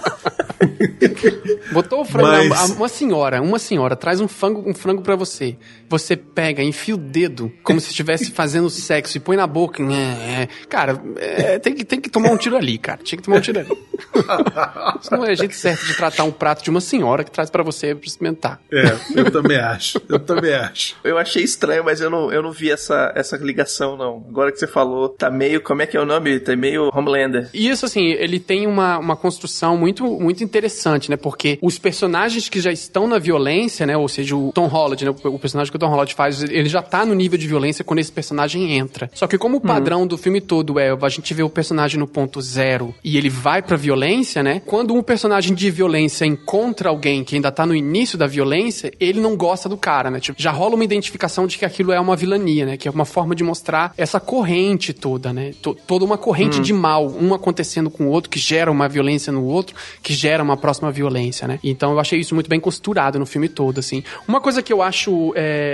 Botou o frango, Mas- na- uma senhora, uma senhora traz um frango, um frango para você. Você pega, enfia o dedo, como se estivesse fazendo sexo e põe na boca. É, é. Cara, é, tem, que, tem que tomar um tiro ali, cara. Tinha que tomar um tiro ali. Isso não é jeito certo de tratar um prato de uma senhora que traz para você pra experimentar. É, eu também acho. Eu também acho. Eu achei estranho, mas eu não, eu não vi essa, essa ligação, não, não. Agora que você falou, tá meio. Como é que é o nome? Tá meio Homelander. E isso, assim, ele tem uma, uma construção muito, muito interessante, né? Porque os personagens que já estão na violência, né? Ou seja, o Tom Holland, né? O personagem que o Tom Holland faz, ele já tá no nível de violência quando esse personagem entra. Só que como o padrão do filme todo é a gente vê o personagem no ponto zero e ele vai pra violência, né? Quando um personagem de violência encontra alguém que ainda tá no início da violência, ele não gosta do cara, né? Tipo, já rola uma identificação de que aquilo é uma vilania, né? Que é uma forma de mostrar essa corrente toda, né? T toda uma corrente Hum. de mal, um acontecendo com o outro, que gera uma violência no outro, que gera uma próxima violência, né? Então eu achei isso muito bem costurado no filme todo, assim. Uma coisa que eu acho. é,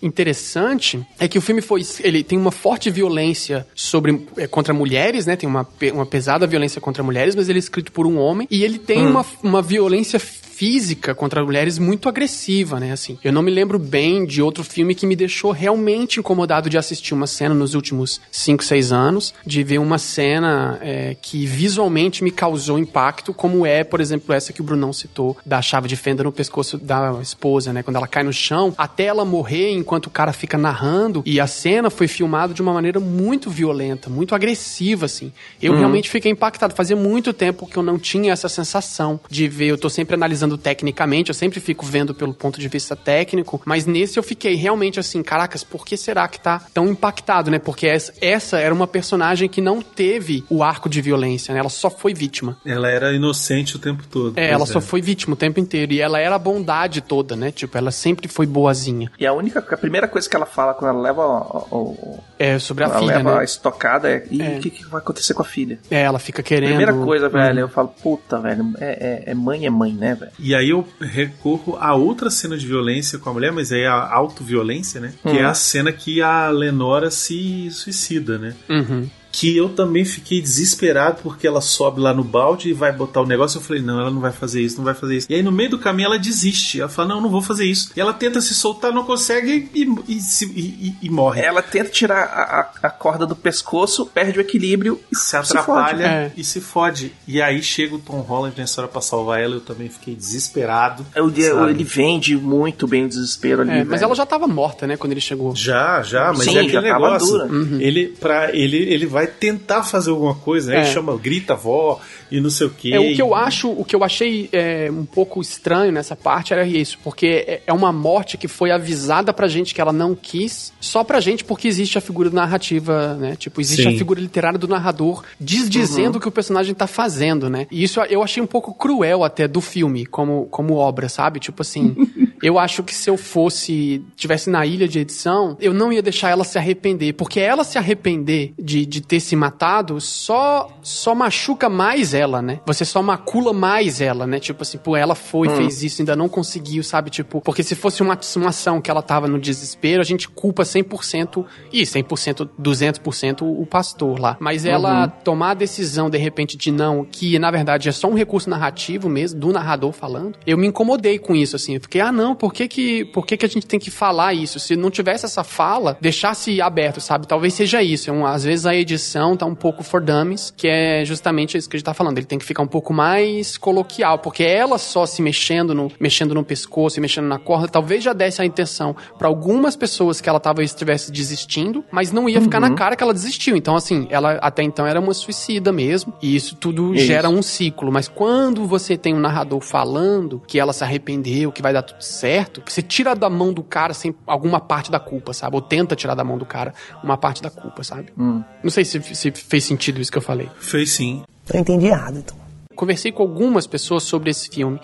interessante é que o filme foi ele tem uma forte violência sobre é, contra mulheres né tem uma, uma pesada violência contra mulheres mas ele é escrito por um homem e ele tem Hum. uma, uma violência física contra mulheres muito agressiva, né? Assim, eu não me lembro bem de outro filme que me deixou realmente incomodado de assistir uma cena nos últimos 5, 6 anos, de ver uma cena é, que visualmente me causou impacto, como é, por exemplo, essa que o Brunão citou, da chave de fenda no pescoço da esposa, né? Quando ela cai no chão, até ela morrer enquanto o cara fica narrando, e a cena foi filmada de uma maneira muito violenta, muito agressiva, assim. Eu Uhum. realmente fiquei impactado. Fazia muito tempo que eu não tinha essa sensação de ver. Eu tô sempre analisando tecnicamente, eu sempre fico vendo pelo ponto de vista técnico, mas nesse eu fiquei realmente assim, caracas, por que será que tá tão impactado, né? Porque essa, era uma personagem que não teve o arco de violência, né? Ela só foi vítima. Ela era inocente o tempo todo. É, ela só foi vítima o tempo inteiro. E ela era a bondade toda, né? Tipo, ela sempre foi boazinha. E a única, a primeira coisa que ela fala quando ela leva o, o- É, sobre a ela filha, leva né? a estocada é, e É. o que, que vai acontecer com a filha? É, ela fica querendo. Primeira coisa, velho, Uhum. eu falo, puta, velho, é, é- é mãe é mãe, né, velho? E aí eu recorro a outra cena de violência com a mulher, mas aí é a autoviolência, né? Que Uhum. é a cena que a Lenora se suicida, né? Uhum. Que eu também fiquei desesperado porque ela sobe lá no balde e vai botar o negócio. Eu falei, não, ela não vai fazer isso, não vai fazer isso. E aí no meio do caminho ela desiste. Ela fala, não, não vou fazer isso. E ela tenta se soltar, não consegue e, e, se- e- e- morre. Ela tenta tirar a, a- a corda do pescoço, perde o equilíbrio e se atrapalha É. e se fode. E aí chega o Tom Holland nessa hora pra salvar ela. Eu também fiquei desesperado. O dia- sabe? ele vende muito bem o desespero ali. É, mas velho. ela já tava morta, né, quando ele chegou. Já, já, mas Sim, é aquele já negócio. dura. Uhum. Ele, pra, ele, ele vai tentar fazer alguma coisa, né? É. Chama, grita vó e não sei o quê. É, o que eu acho, o que eu achei é, um pouco estranho nessa parte era isso, porque é- é uma morte que foi avisada pra gente que ela não quis, só pra gente porque existe a figura narrativa, né? Tipo, existe Sim. a figura literária do narrador desdizendo Uhum. o que o personagem tá fazendo, né? E isso eu achei um pouco cruel até do filme, como, como obra, sabe? Tipo assim, eu acho que se eu fosse, tivesse na ilha de edição, eu não ia deixar ela se arrepender, porque ela se arrepender de, de ter se matado só, só machuca mais ela, né? Você só macula mais ela, né? Tipo assim, pô, ela foi, Hum. fez isso, ainda não conseguiu, sabe? Tipo, porque se fosse uma, uma ação que ela tava no desespero, a gente culpa 100%, e 100%, 200% o pastor lá. Mas ela Uhum. tomar a decisão, de repente, de não, que na verdade é só um recurso narrativo mesmo, do narrador falando, eu me incomodei com isso, assim. Eu fiquei, ah, não, por que que, por que que a gente tem que falar isso? Se não tivesse essa fala, deixasse aberto, sabe? Talvez seja isso. É um- às vezes a edição tá um pouco for dummies, que é justamente isso que a gente tá falando. Ele tem que ficar um pouco mais coloquial, porque ela só se mexendo no, mexendo no pescoço e mexendo na corda, talvez já desse a intenção pra algumas pessoas que ela talvez estivesse desistindo, mas não ia ficar Uhum. na cara que ela desistiu. Então, assim, ela até então era uma suicida mesmo, e isso tudo Isso. gera um ciclo. Mas quando você tem um narrador falando que ela se arrependeu, que vai dar tudo certo, você tira da mão do cara sem alguma parte da culpa, sabe? Ou tenta tirar da mão do cara uma parte da culpa, sabe? Hum. Não sei se, se fez sentido isso que eu falei. Fez sim. Eu entendi errado, então. Conversei com algumas pessoas sobre esse filme.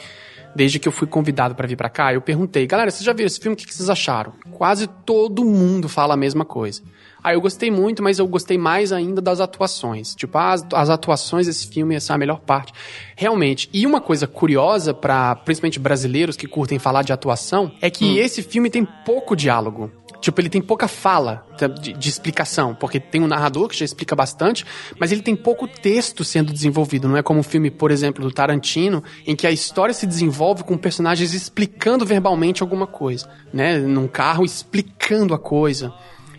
Desde que eu fui convidado pra vir pra cá, eu perguntei, galera, vocês já viram esse filme? O que que vocês acharam? Quase todo mundo fala a mesma coisa. Aí eu gostei muito, mas eu gostei mais ainda das atuações. Tipo, as, as atuações desse filme, essa é a melhor parte. Realmente. E uma coisa curiosa para principalmente brasileiros que curtem falar de atuação é que esse filme tem pouco diálogo. Tipo, ele tem pouca fala de, de explicação, porque tem um narrador que já explica bastante, mas ele tem pouco texto sendo desenvolvido. Não é como um filme, por exemplo, do Tarantino, em que a história se desenvolve com personagens explicando verbalmente alguma coisa, né? Num carro explicando a coisa.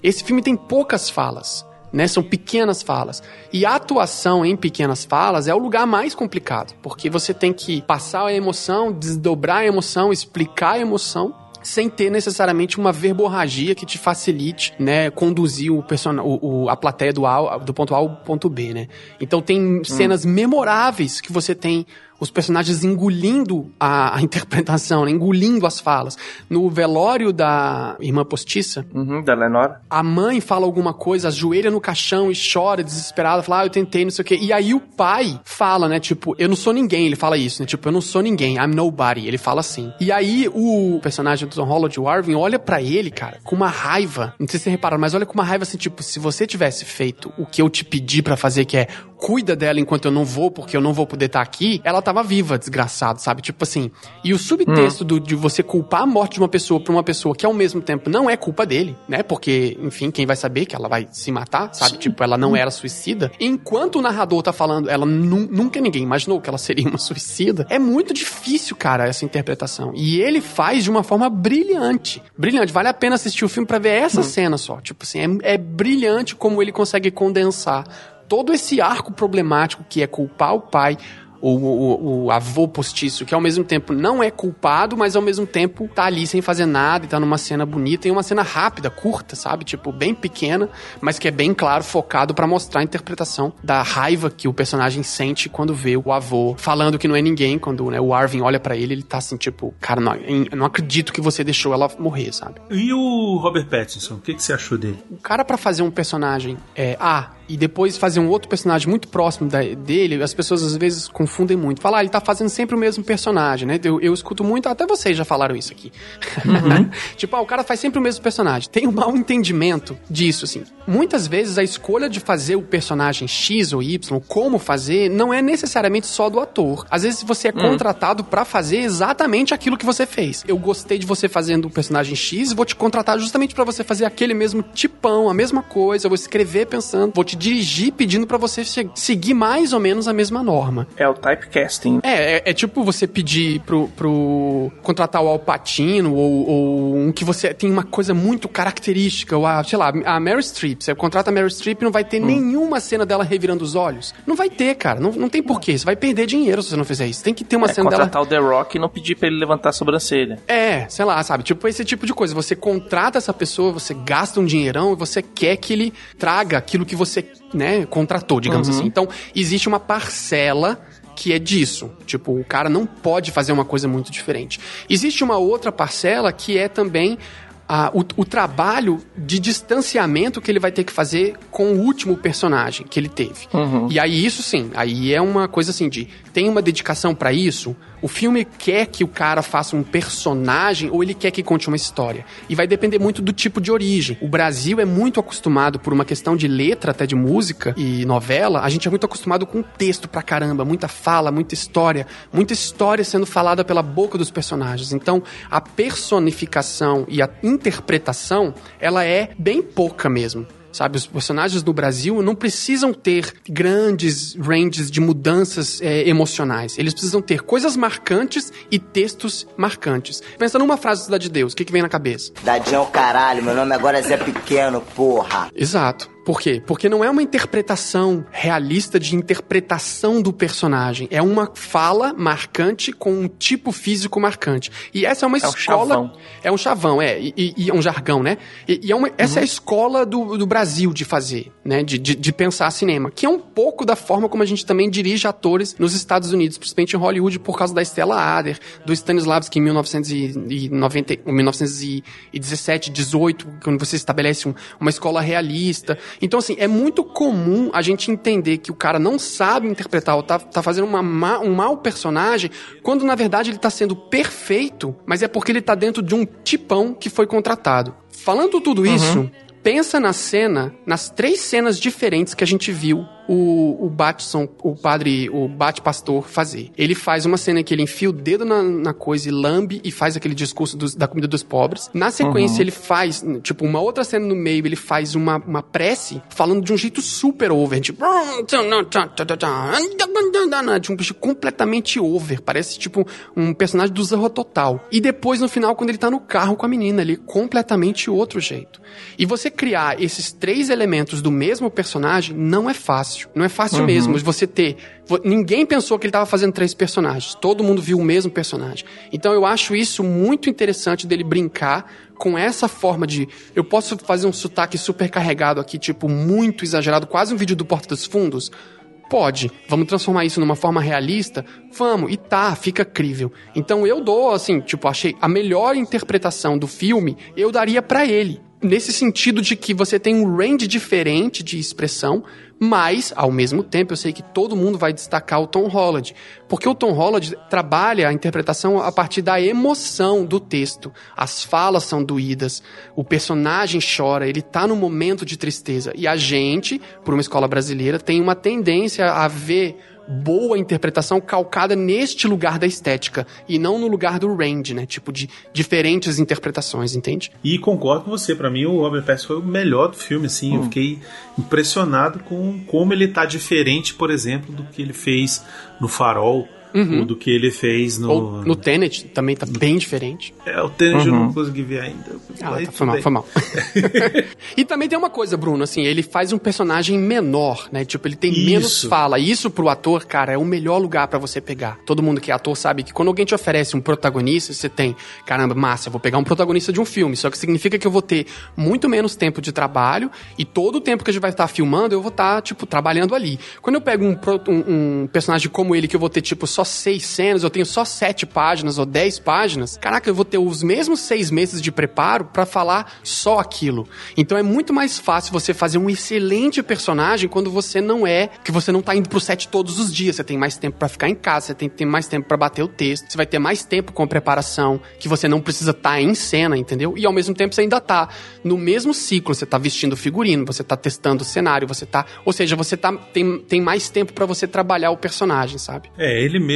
Esse filme tem poucas falas. Né, são pequenas falas. E a atuação em pequenas falas é o lugar mais complicado, porque você tem que passar a emoção, desdobrar a emoção, explicar a emoção sem ter necessariamente uma verborragia que te facilite, né, conduzir o person... o, o- a plateia do, A, do ponto A ao ponto B, né? Então tem cenas memoráveis que você tem os personagens engolindo a, a interpretação, né? engolindo as falas. No velório da irmã postiça, Uhum, da Lenora. a mãe fala alguma coisa, ajoelha no caixão e chora desesperada, fala, ah, eu tentei, não sei o quê. E aí o pai fala, né, tipo, eu não sou ninguém, ele fala isso, né, tipo, eu não sou ninguém, I'm nobody, ele fala assim. E aí o personagem do Tom Holland, o Arvin, olha pra ele, cara, com uma raiva, não sei se vocês repararam, mas olha com uma raiva assim, tipo, se você tivesse feito o que eu te pedi pra fazer, que é cuida dela enquanto eu não vou, porque eu não vou poder estar aqui, ela tava viva, desgraçado, sabe? Tipo assim. E o subtexto do- de você culpar a morte de uma pessoa por uma pessoa que ao mesmo tempo não é culpa dele, né? Porque, enfim, quem vai saber que ela vai se matar, sabe? Tipo, ela não era suicida. Enquanto o narrador tá falando, ela nu- nunca ninguém imaginou que ela seria uma suicida. É muito difícil, cara, essa interpretação. E ele faz de uma forma brilhante. Brilhante. Vale a pena assistir o filme pra ver essa cena só. Tipo assim, é, é brilhante como ele consegue condensar todo esse arco problemático que é culpar o pai, o, o, o avô postiço, que ao mesmo tempo não é culpado, mas ao mesmo tempo tá ali sem fazer nada e tá numa cena bonita e uma cena rápida, curta, sabe? Tipo, bem pequena, mas que é bem claro, focado pra mostrar a interpretação da raiva que o personagem sente quando vê o avô falando que não é ninguém, quando né, o Arvin olha pra ele, ele tá assim, tipo, cara, não, eu não acredito que você deixou ela morrer, sabe? E o Robert Pattinson, o que, que você achou dele? O cara pra fazer um personagem é A e depois fazer um outro personagem muito próximo da- dele, as pessoas às vezes confundem muito. Falar, ah, ele tá fazendo sempre o mesmo personagem, né? Eu, eu escuto muito, até vocês já falaram isso aqui. tipo, ah, o cara faz sempre o mesmo personagem. Tem um mau entendimento disso, assim. Muitas vezes a escolha de fazer o personagem X ou Y, como fazer, não é necessariamente só do ator. Às vezes você é contratado pra fazer exatamente aquilo que você fez. Eu gostei de você fazendo o personagem X, vou te contratar justamente pra você fazer aquele mesmo tipão, a mesma coisa, eu vou escrever pensando, vou te dirigir pedindo pra você seguir mais ou menos a mesma norma. É o typecasting. É, é, é tipo você pedir pro, pro contratar o Alpatino ou, ou um que você tem uma coisa muito característica, ou a, sei lá, a Mary Streep. Você contrata a Mary Streep e não vai ter nenhuma cena dela revirando os olhos. Não vai ter, cara. Não, não tem porquê. Você vai perder dinheiro se você não fizer isso. Tem que ter uma É cena dela. contratar o The Rock e não pedir pra ele levantar a sobrancelha. É, sei lá, sabe? Tipo, esse tipo de coisa. Você contrata essa pessoa, você gasta um dinheirão e você quer que ele traga aquilo que você, né, contratou, digamos Uhum. assim. Então, existe uma parcela que é disso. Tipo, o cara não pode fazer uma coisa muito diferente. Existe uma outra parcela que é também ah, o, o trabalho de distanciamento que ele vai ter que fazer com o último personagem que ele teve. E aí, isso sim, aí é uma coisa assim de tem uma dedicação pra isso. O filme quer que o cara faça um personagem ou ele quer que conte uma história. E vai depender muito do tipo de origem. O Brasil é muito acostumado por uma questão de letra, até de música e novela, a gente é muito acostumado com texto pra caramba, muita fala, muita história, muita história sendo falada pela boca dos personagens. Então, a personificação e a interpretação, ela é bem pouca mesmo. Sabe, os personagens do Brasil não precisam ter grandes ranges de mudanças é, emocionais. Eles precisam ter coisas marcantes e textos marcantes. Pensa numa frase do Cidade de Deus, o que, que vem na cabeça? Dadinho é o caralho, meu nome agora é Zé Pequeno, porra. Exato. Por quê? Porque não é uma interpretação realista de interpretação do personagem. É uma fala marcante com um tipo físico marcante. E essa é uma É um escola. chavão. É um chavão, é. E, e- é um jargão, né? E, e é uma- essa é a escola do, do Brasil de fazer, né? De, de, de pensar cinema. Que é um pouco da forma como a gente também dirige atores nos Estados Unidos, principalmente em Hollywood, por causa da Stella Adler, do Stanislavski em 1990, 1917, 18, quando você estabelece um- uma escola realista. Então, assim, é muito comum a gente entender que o cara não sabe interpretar ou tá, tá fazendo uma má- um mau personagem, quando na verdade ele tá sendo perfeito, mas é porque ele tá dentro de um tipão que foi contratado. Falando tudo isso, pensa na cena, nas três cenas diferentes que a gente viu o, o Batson, o padre, o Bate-Pastor fazer. Ele faz uma cena que ele enfia o dedo na, na coisa e lambe e faz aquele discurso dos- da comida dos pobres. Na sequência, Uhum. ele faz, tipo, uma outra cena no meio, ele faz uma, uma prece falando de um jeito super over, tipo... De um bicho completamente over. Parece, tipo, um personagem do Zorro Total. E depois, no final, quando ele tá no carro com a menina, ele completamente outro jeito. E você criar esses três elementos do mesmo personagem não é fácil. Fácil. Não é fácil Uhum. mesmo você ter. Ninguém pensou que ele tava fazendo três personagens. Todo mundo viu o mesmo personagem. Então eu acho isso muito interessante dele brincar com essa forma de. Eu posso fazer um sotaque super carregado aqui, tipo, muito exagerado, quase um vídeo do Porta dos Fundos. Pode. Vamos transformar isso numa forma realista? Vamos. E tá, fica crível. Então eu dou, assim, tipo, achei a melhor interpretação do filme, eu daria pra ele. Nesse sentido de que você tem um range diferente de expressão, mas, ao mesmo tempo, eu sei que todo mundo vai destacar o Tom Holland. Porque o Tom Holland trabalha a interpretação a partir da emoção do texto. As falas são doídas, o personagem chora, ele tá num momento de tristeza. E a gente, por uma escola brasileira, tem uma tendência a ver boa interpretação calcada neste lugar da estética e não no lugar do range, né? Tipo de diferentes interpretações, entende? E concordo com você, pra mim o Robert Pattinson foi o melhor do filme, assim, Hum. eu fiquei impressionado com como ele tá diferente, por exemplo, do que ele fez no Farol, Uhum. ou do que ele fez no... Ou no Tenet também tá bem diferente. É, o Tenet eu Uhum. não consegui ver ainda. Ah, tá, foi mal, foi mal. e também tem uma coisa, Bruno, assim, ele faz um personagem menor, né? Tipo, ele tem Isso. menos fala. E isso pro ator, cara, é o melhor lugar pra você pegar. Todo mundo que é ator sabe que quando alguém te oferece um protagonista, você tem, caramba, massa, eu vou pegar um protagonista de um filme. Só que significa que eu vou ter muito menos tempo de trabalho e todo o tempo que a gente vai estar filmando, eu vou estar, tipo, trabalhando ali. Quando eu pego um, um- um personagem como ele, que eu vou ter, tipo, só seis cenas, eu tenho só sete páginas ou dez páginas, caraca, eu vou ter os mesmos seis meses de preparo pra falar só aquilo. Então é muito mais fácil você fazer um excelente personagem quando você não é, que você não tá indo pro set todos os dias, você tem mais tempo pra ficar em casa, você tem que ter mais tempo pra bater o texto, você vai ter mais tempo com preparação, que você não precisa estar em cena, entendeu? E ao mesmo tempo você ainda tá no mesmo ciclo, você tá vestindo figurino, você tá testando o cenário, você tá, ou seja, você tá tem, tem mais tempo pra você trabalhar o personagem, sabe? É, ele mesmo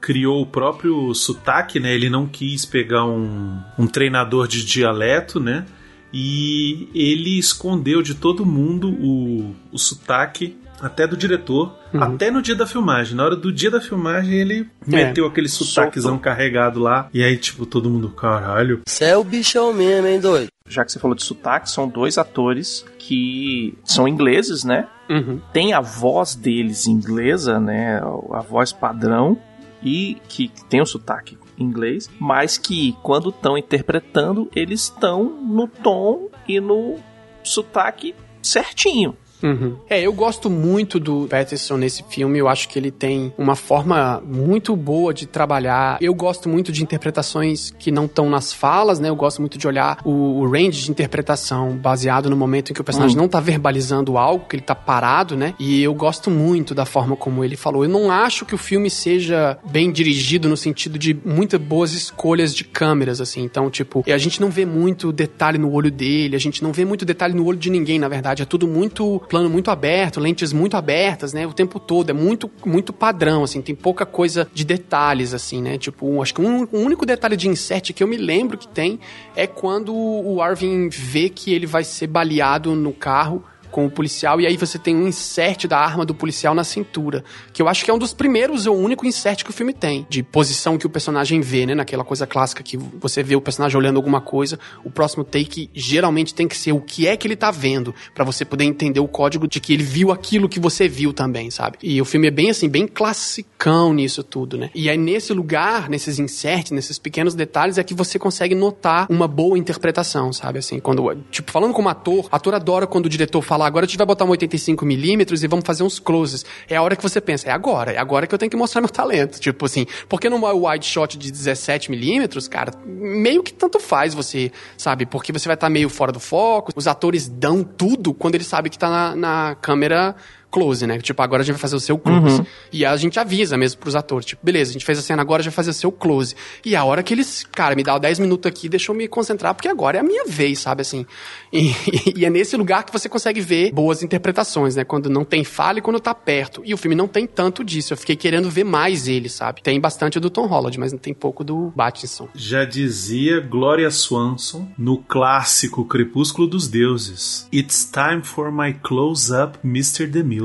criou o próprio sotaque, né? Ele não quis pegar um, um treinador de dialeto, né? E ele escondeu de todo mundo o, o sotaque, até do diretor, Uhum. até no dia da filmagem. Na hora do dia da filmagem, ele É, meteu aquele sotaquezão carregado lá. E aí, tipo, todo mundo, caralho. Você é o bichão mesmo, hein, doido? Já que você falou de sotaque, são dois atores que são ingleses, né? Uhum. Tem a voz deles inglesa, né? A voz padrão, e que tem o sotaque inglês, mas que quando estão interpretando, eles estão no tom e no sotaque certinho. Uhum. É, eu gosto muito do Patterson nesse filme. Eu acho que ele tem uma forma muito boa de trabalhar. Eu gosto muito de interpretações que não estão nas falas, né? Eu gosto muito de olhar o, o range de interpretação baseado no momento em que o personagem Hum. não tá verbalizando algo, que ele tá parado, né? E eu gosto muito da forma como ele falou. Eu não acho que o filme seja bem dirigido no sentido de muitas boas escolhas de câmeras, assim. Então, tipo, a gente não vê muito detalhe no olho dele, a gente não vê muito detalhe no olho de ninguém, na verdade. É tudo muito plano muito aberto, lentes muito abertas, né? O tempo todo. É muito, muito padrão, assim. Tem pouca coisa de detalhes, assim, né? Tipo, acho que um, um único detalhe de insert que eu me lembro que tem é quando o Arvin vê que ele vai ser baleado no carro com o policial, e aí você tem um insert da arma do policial na cintura, que eu acho que é um dos primeiros ou único insert que o filme tem, de posição que o personagem vê, né, naquela coisa clássica que você vê o personagem olhando alguma coisa, o próximo take geralmente tem que ser o que é que ele tá vendo, pra você poder entender o código de que ele viu aquilo que você viu também, sabe? E o filme é bem assim, bem classicão nisso tudo, né? E aí nesse lugar, nesses inserts, nesses pequenos detalhes é que você consegue notar uma boa interpretação, sabe? Assim, quando, tipo, falando como ator, ator adora quando o diretor fala, agora a gente vai botar um 85mm e vamos fazer uns closes. É a hora que você pensa, é agora, é agora que eu tenho que mostrar meu talento. Tipo assim, porque numa wide shot de 17mm, cara, meio que tanto faz você, sabe? Porque você vai estar meio fora do foco, os atores dão tudo quando eles sabem que tá na, na câmera close, né? Tipo, agora a gente vai fazer o seu close. Uhum. E a gente avisa mesmo pros atores, tipo, beleza, a gente fez a cena agora, já vai fazer o seu close. E a hora que eles, cara, me dá 10 minutos aqui, deixa eu me concentrar, porque agora é a minha vez, sabe, assim. E, e é nesse lugar que você consegue ver boas interpretações, né? Quando não tem falha e quando tá perto. E o filme não tem tanto disso, eu fiquei querendo ver mais ele, sabe? Tem bastante do Tom Holland, mas não tem pouco do Pattinson. Já dizia Gloria Swanson no clássico Crepúsculo dos Deuses: It's time for my close-up, Mr. DeMille.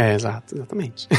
É, exato, exatamente.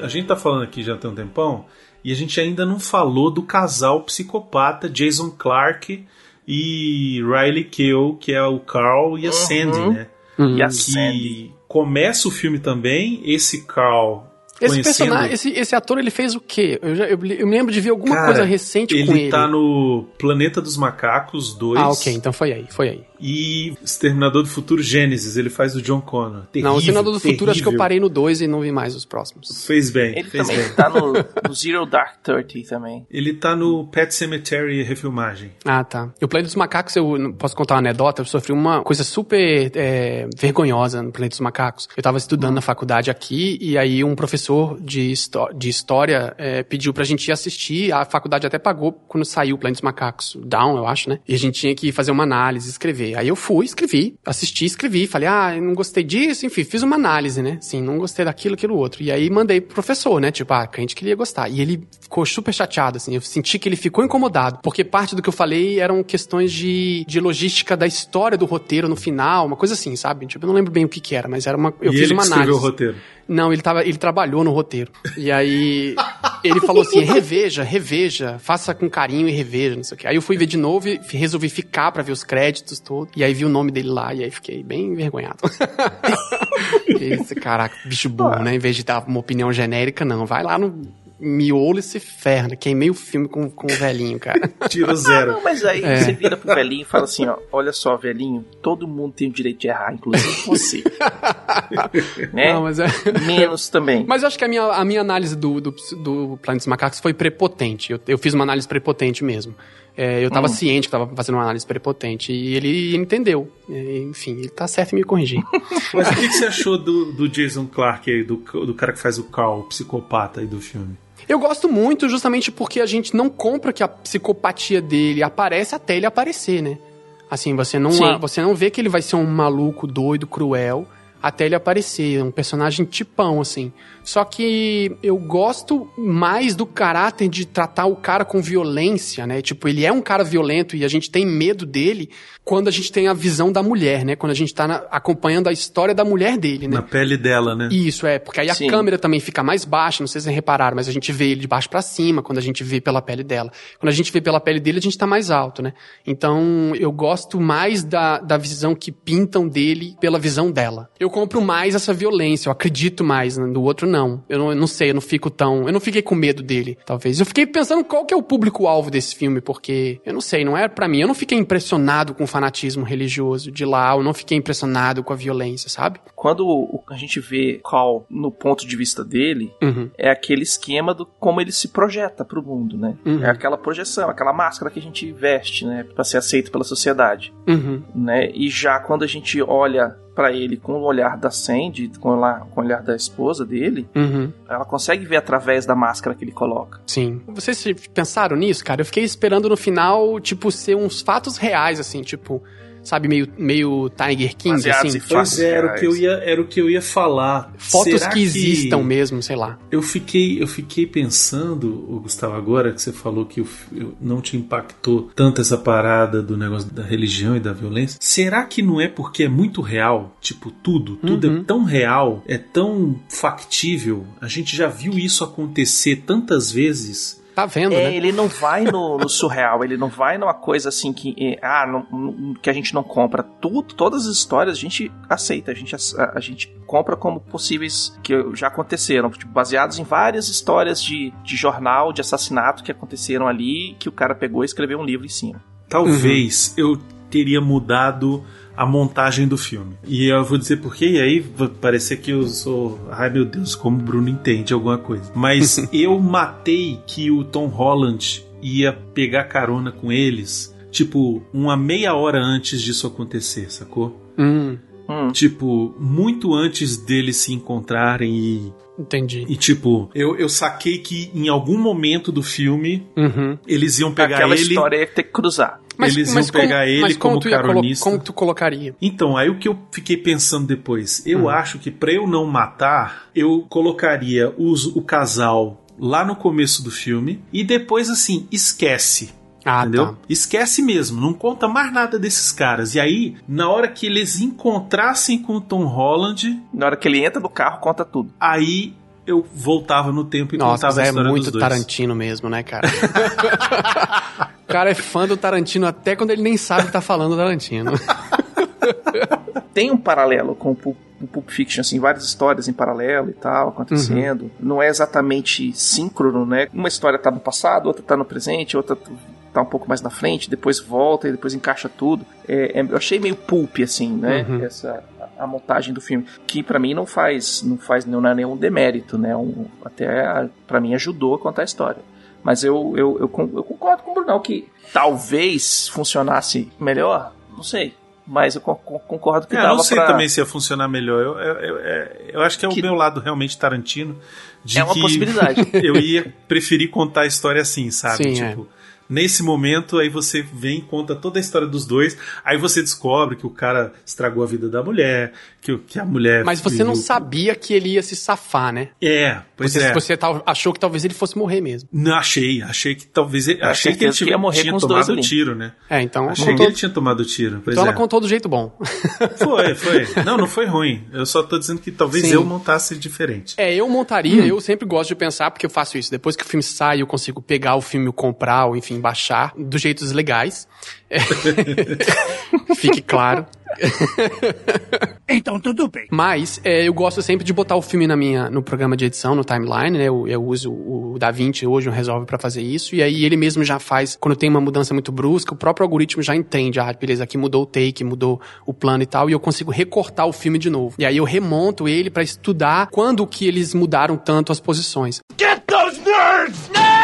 a gente tá falando aqui já tem um tempão e a gente ainda não falou do casal psicopata Jason Clark e Riley Keough, que é o Carl e a Sandy, né? E a que Sandy. começa o filme também, esse Carl Esse conhecendo... personagem, esse, esse ator, ele fez o quê? Eu, já, eu, eu me lembro de ver alguma Cara, coisa recente com ele. Ele tá no Planeta dos Macacos 2 Ah, ok, então foi aí, foi aí. E Exterminador do Futuro Gênesis, ele faz o John Connor. Terrível, não, o Senador do Futuro acho que eu parei no 2 e não vi mais os próximos. Fez bem, Ele fez também bem. tá no, no Zero Dark Thirty também. Ele tá no Pet Cemetery refilmagem. Ah, tá. E o Planeta dos Macacos, eu não posso contar uma anedota, eu sofri uma coisa super é, vergonhosa no Planeta dos Macacos. Eu tava estudando na faculdade aqui, e aí um professor de, de história é, pediu pra gente ir assistir, a faculdade até pagou quando saiu o Planeta dos Macacos, Down, eu acho, né? E a gente tinha que fazer uma análise, escrever. Aí eu fui, escrevi, assisti, escrevi, falei, ah, não gostei disso, enfim, fiz uma análise, né? Sim, não gostei daquilo, aquilo outro. E aí mandei pro professor, né? Tipo, ah, que a gente queria gostar. E ele ficou super chateado, assim. Eu senti que ele ficou incomodado, porque parte do que eu falei eram questões de, de logística da história do roteiro no final, uma coisa assim, sabe? Tipo, eu não lembro bem o que que era, mas era uma. Eu e fiz ele uma que escreveu análise. o roteiro. Não, ele, tava, ele trabalhou no roteiro. E aí ele falou assim: reveja, reveja, faça com carinho e reveja, não sei o quê. Aí eu fui ver de novo e resolvi ficar pra ver os créditos tudo. E aí vi o nome dele lá e aí fiquei bem envergonhado. Esse caraca, bicho burro, né? Em vez de dar uma opinião genérica, não. Vai lá no miolo e se ferra. Queimei o filme com, com o velhinho, cara. Tiro Ah, zero. não, mas aí É. você vira pro velhinho e fala assim, ó, olha só, velhinho, todo mundo tem o direito de errar, inclusive você. né? Não, mas é... Menos também. Mas eu acho que a minha, a minha análise do, do, do Planeta dos Macacos foi prepotente. Eu, eu fiz uma análise prepotente mesmo. É, eu tava Hum. ciente que tava fazendo uma análise prepotente. E ele entendeu. É, enfim, ele tá certo em me corrigir. Mas o que, que você achou do, do Jason Clarke aí, do, do cara que faz o Carl, o psicopata aí do filme? Eu gosto muito justamente porque a gente não compra que a psicopatia dele aparece até ele aparecer, né? Assim, você não, Sim. você não vê que ele vai ser um maluco doido, cruel, até ele aparecer. É um personagem tipão, assim. Só que eu gosto mais do caráter de tratar o cara com violência, né? Tipo, ele é um cara violento e a gente tem medo dele quando a gente tem a visão da mulher, né? Quando a gente tá na- acompanhando a história da mulher dele, né? Na pele dela, né? Isso, é, porque aí a Sim. câmera também fica mais baixa, não sei se vocês repararam, mas a gente vê ele de baixo pra cima quando a gente vê pela pele dela. Quando a gente vê pela pele dele, a gente tá mais alto, né? Então, eu gosto mais da, da visão que pintam dele pela visão dela. Eu compro mais essa violência, eu acredito mais, né? do outro não. Eu não, eu não sei, eu não fico tão... Eu não fiquei com medo dele, talvez. Eu fiquei pensando qual que é o público-alvo desse filme, porque, eu não sei, não é pra mim. Eu não fiquei impressionado com o fanatismo religioso de lá, eu não fiquei impressionado com a violência, sabe? Quando o- a gente vê Carl no ponto de vista dele, Uhum. é aquele esquema do como ele se projeta pro mundo, né? Uhum. É aquela projeção, aquela máscara que a gente veste, né, Pra ser aceito pela sociedade, Uhum. né? E já quando a gente olha pra ele com o olhar da Sandy, com o olhar, com o olhar da esposa dele, Uhum. ela consegue ver através da máscara que ele coloca. Sim. Vocês pensaram nisso, cara? Eu fiquei esperando no final, tipo, ser uns fatos reais, assim, tipo, sabe, meio, meio Tiger King, Baseados assim. Pois é, era o, que eu ia, era o que eu ia falar. Fotos Será que existam mesmo, sei lá. Eu fiquei, eu fiquei pensando, Gustavo, agora que você falou que não te impactou tanto essa parada do negócio da religião e da violência. Será que não é porque é muito real? Tipo, tudo, tudo Uhum. é tão real, é tão factível. A gente já viu isso acontecer tantas vezes. Tá vendo, É, né? ele não vai no, no surreal, ele não vai numa coisa assim que, eh, ah, não- que a gente não compra. Tudo, todas as histórias a gente aceita, a gente, a, a gente compra como possíveis que já aconteceram, tipo, baseados em várias histórias de, de jornal, de assassinato que aconteceram ali, que o cara pegou e escreveu um livro em cima. Talvez eu teria mudado a montagem do filme. E eu vou dizer por quê, e aí vai parecer que eu sou. Ai meu Deus, como o Bruno entende alguma coisa. Mas eu matei que o Tom Holland ia pegar carona com eles, tipo, uma meia hora antes disso acontecer, sacou? Hum, Tipo, muito antes deles se encontrarem e. entendi. E tipo, eu, eu saquei que em algum momento do filme Uhum. eles iam pegar Aquela ele. história ia ter que cruzar. Eles iam pegar ele mas como tu ia colo- caronista. como tu colocaria? Então, aí o que eu fiquei pensando depois, eu Hum. acho que pra eu não matar, eu colocaria os- o casal lá no começo do filme e depois assim, esquece. Ah, entendeu? tá. Esquece mesmo, não conta mais nada desses caras. E aí, na hora que eles encontrassem com o Tom Holland, Na hora que ele entra no carro, conta tudo. aí eu voltava no tempo e Nossa, contava mas a é história muito dos dois. Tarantino mesmo, né, cara? o cara é fã do Tarantino até quando ele nem sabe que tá falando do Tarantino. Tem um paralelo com o Pulp, o Pulp Fiction, assim, várias histórias em paralelo e tal, acontecendo. Uhum. Não é exatamente síncrono, né? Uma história tá no passado, outra tá no presente, outra tá um pouco mais na frente, depois volta e depois encaixa tudo. É, é- eu achei meio pulp, assim, né? Uhum. Essa, a, a montagem do filme. Que pra mim não faz, não faz não é nenhum demérito, né? Um, até pra mim ajudou a contar a história. Mas eu, eu, eu, eu concordo com o Brunão que talvez funcionasse melhor, não sei. Mas eu con- con- concordo que É, eu dava não sei pra... também se ia funcionar melhor. Eu, eu, eu, é- eu acho que é o meu lado realmente Tarantino. De É uma que possibilidade. eu ia preferir contar a história assim, sabe? Sim, tipo, nesse momento, aí você vem e conta toda a história dos dois. Aí você descobre que o cara estragou a vida da mulher, que, o- que a mulher. Mas você não sabia que ele ia se safar, né? É, pois você, é. Você achou que talvez ele fosse morrer mesmo. Não, achei. Achei que talvez ele. Eu Achei que ele que tinha, ia morrer tinha com os dois tomado ali. tiro, né? É, então Achei contou- que ele tinha tomado tiro. Pois então é. ela contou do jeito bom. Foi, foi. Não, não foi ruim. Eu só tô dizendo que talvez Sim. eu montasse diferente. É, eu montaria, eu sempre gosto de pensar, porque eu faço isso. Depois que o filme sai, eu consigo pegar o filme, comprar, ou enfim, baixar, dos jeitos legais. Fique claro. Então tudo bem. Mas é, eu gosto sempre de botar o filme na minha, no programa de edição, no timeline, né? Eu, eu uso o DaVinci hoje, um Resolve pra fazer isso. E aí ele mesmo já faz, quando tem uma mudança muito brusca, o próprio algoritmo já entende, ah, beleza, aqui mudou o take, mudou o plano e tal, e eu consigo recortar o filme de novo. E aí eu remonto ele pra estudar quando que eles mudaram tanto as posições. Get those nerds! Nerd!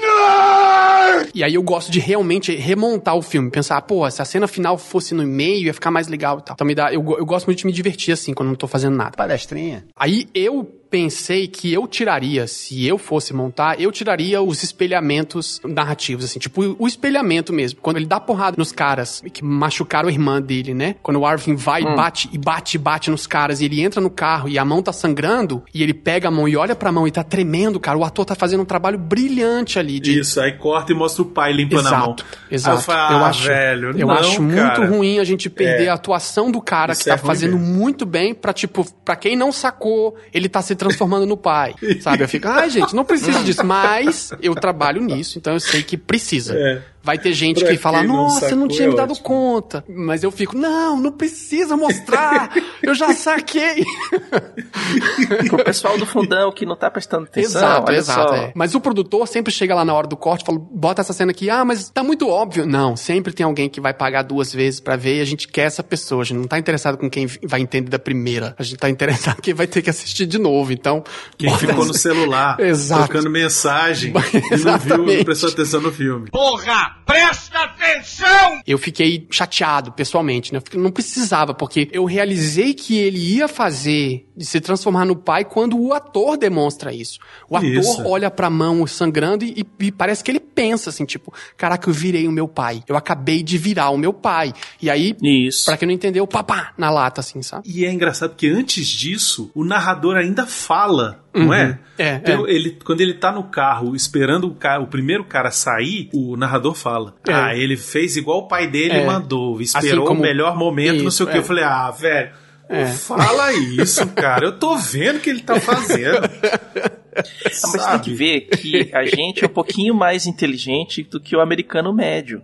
Nerd! E aí eu gosto de realmente remontar o filme, pensar, pô, se a cena final fosse no meio, ia ficar mais legal e tal. Então me dá, eu, eu gosto muito de me divertir assim, quando não tô fazendo nada. Palestrinha. Aí eu pensei que eu tiraria, se eu fosse montar, eu tiraria os espelhamentos narrativos, assim, tipo o espelhamento mesmo. Quando ele dá porrada nos caras que machucaram a irmã dele, né? Quando o Arvin vai Hum. e bate e bate e bate nos caras e ele entra no carro e a mão tá sangrando e ele pega a mão e olha pra mão e tá tremendo, cara. O ator tá fazendo um trabalho brilhante ali de Isso, aí corta e mostra o pai limpando a mão. Exato, exato. Eu, falo, ah, velho, eu não, acho muito cara. ruim a gente perder É. a atuação do cara Isso que é tá fazendo mesmo. muito bem pra, tipo, pra quem não sacou, ele tá se transformando no pai. Sabe? Eu fico, ai, gente, não precisa disso. Mas eu trabalho nisso, então eu sei que precisa. É. Vai ter gente Pra que fala, nossa, eu não tinha é me dado ótimo. conta. Mas eu fico, não, não precisa mostrar. eu já saquei. Pro pessoal do fundão que não tá prestando atenção, Exato, exato. é. Mas o produtor sempre chega lá na hora do corte e fala: bota essa cena aqui, ah, mas tá muito óbvio. Não, sempre tem alguém que vai pagar duas vezes pra ver e a gente quer essa pessoa. A gente não tá interessado com quem vai entender da primeira. A gente tá interessado em quem vai ter que assistir de novo. Então. Quem ficou essa- no celular, Exato. trocando mensagem, e não viu, não prestou atenção no filme. Porra, presta atenção! Eu fiquei chateado, pessoalmente, né? Eu não precisava, porque eu realizei que ele ia fazer de se transformar no pai quando o ator demonstra isso. O ator Isso. olha pra mão sangrando e, e parece que ele pensa assim, tipo, caraca, eu virei o meu pai. Eu acabei de virar o meu pai. E aí, Isso. pra quem não entendeu, papá, na lata, assim, sabe? E é engraçado porque antes disso, o narrador ainda fala, não Uhum. é? É, Então, é. Ele, quando ele tá no carro esperando o, cara, o primeiro cara sair, o narrador fala: É. Ah, ele fez igual o pai dele É. mandou, esperou Assim como- o melhor momento, não sei o Isso, que. é. Eu falei: Ah, velho. É. Fala isso, cara. Eu tô vendo o que ele tá fazendo. Ah, Mas tem que ver que a gente é um pouquinho mais inteligente do que o americano médio.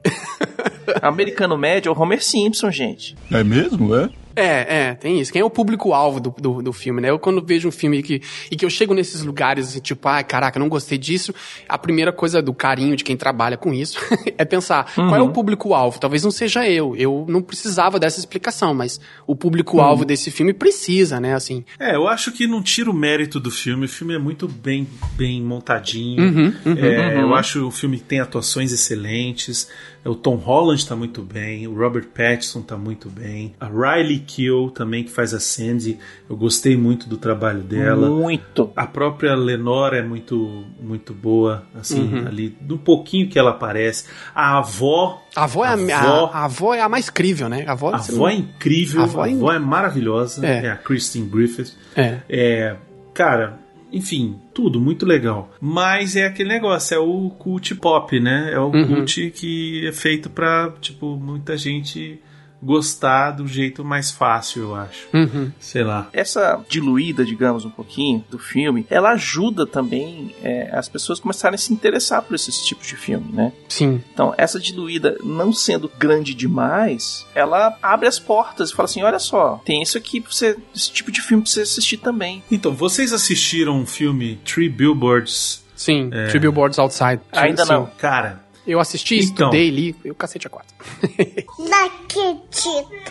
O americano médio é o Homer Simpson, gente. É mesmo, é? É, é, tem isso. Quem é o público-alvo do, do, do filme, né? Eu quando vejo um filme que, e que eu chego nesses lugares assim, tipo, ai, caraca, não gostei disso, a primeira coisa do carinho de quem trabalha com isso é pensar, qual é o público-alvo? Talvez não seja eu. Eu não precisava dessa explicação, mas o público-alvo desse filme precisa, né? Assim. É, eu acho que não tira o mérito do filme. O filme é muito bem, bem montadinho. Uhum, uhum, É, uhum. Eu acho o filme tem atuações excelentes. O Tom Holland tá muito bem. O Robert Pattinson tá muito bem. A Riley Keough também, que faz a Sandy. Eu gostei muito do trabalho dela. Muito. A própria Lenora é muito, muito boa. Assim, Uhum. ali, do pouquinho que ela aparece. A avó... A avó é a, avó- a, a avó é a mais crível, né? A avó, a avó não- é incrível, A a avó avó é é, maravilhosa, É. é. a Kristen Griffith. É. É, cara, enfim, tudo muito legal. Mas é aquele negócio, é o cult pop, né? É o Uhum. cult que é feito pra, tipo, muita gente gostar do jeito mais fácil, eu acho. Uhum. Sei lá. Essa diluída, digamos, um pouquinho do filme, ela ajuda também é, as pessoas começarem a se interessar por esses tipos de filme, né? Sim. Então, essa diluída não sendo grande demais, ela abre as portas e fala assim: olha só, tem isso aqui pra você, esse tipo de filme pra você assistir também. Então, vocês assistiram o filme Three Billboards? Sim, é... Three Billboards Outside. Ainda Sim. não. Cara, eu assisti, Então. estudei, li, e o cacete é quatro. Não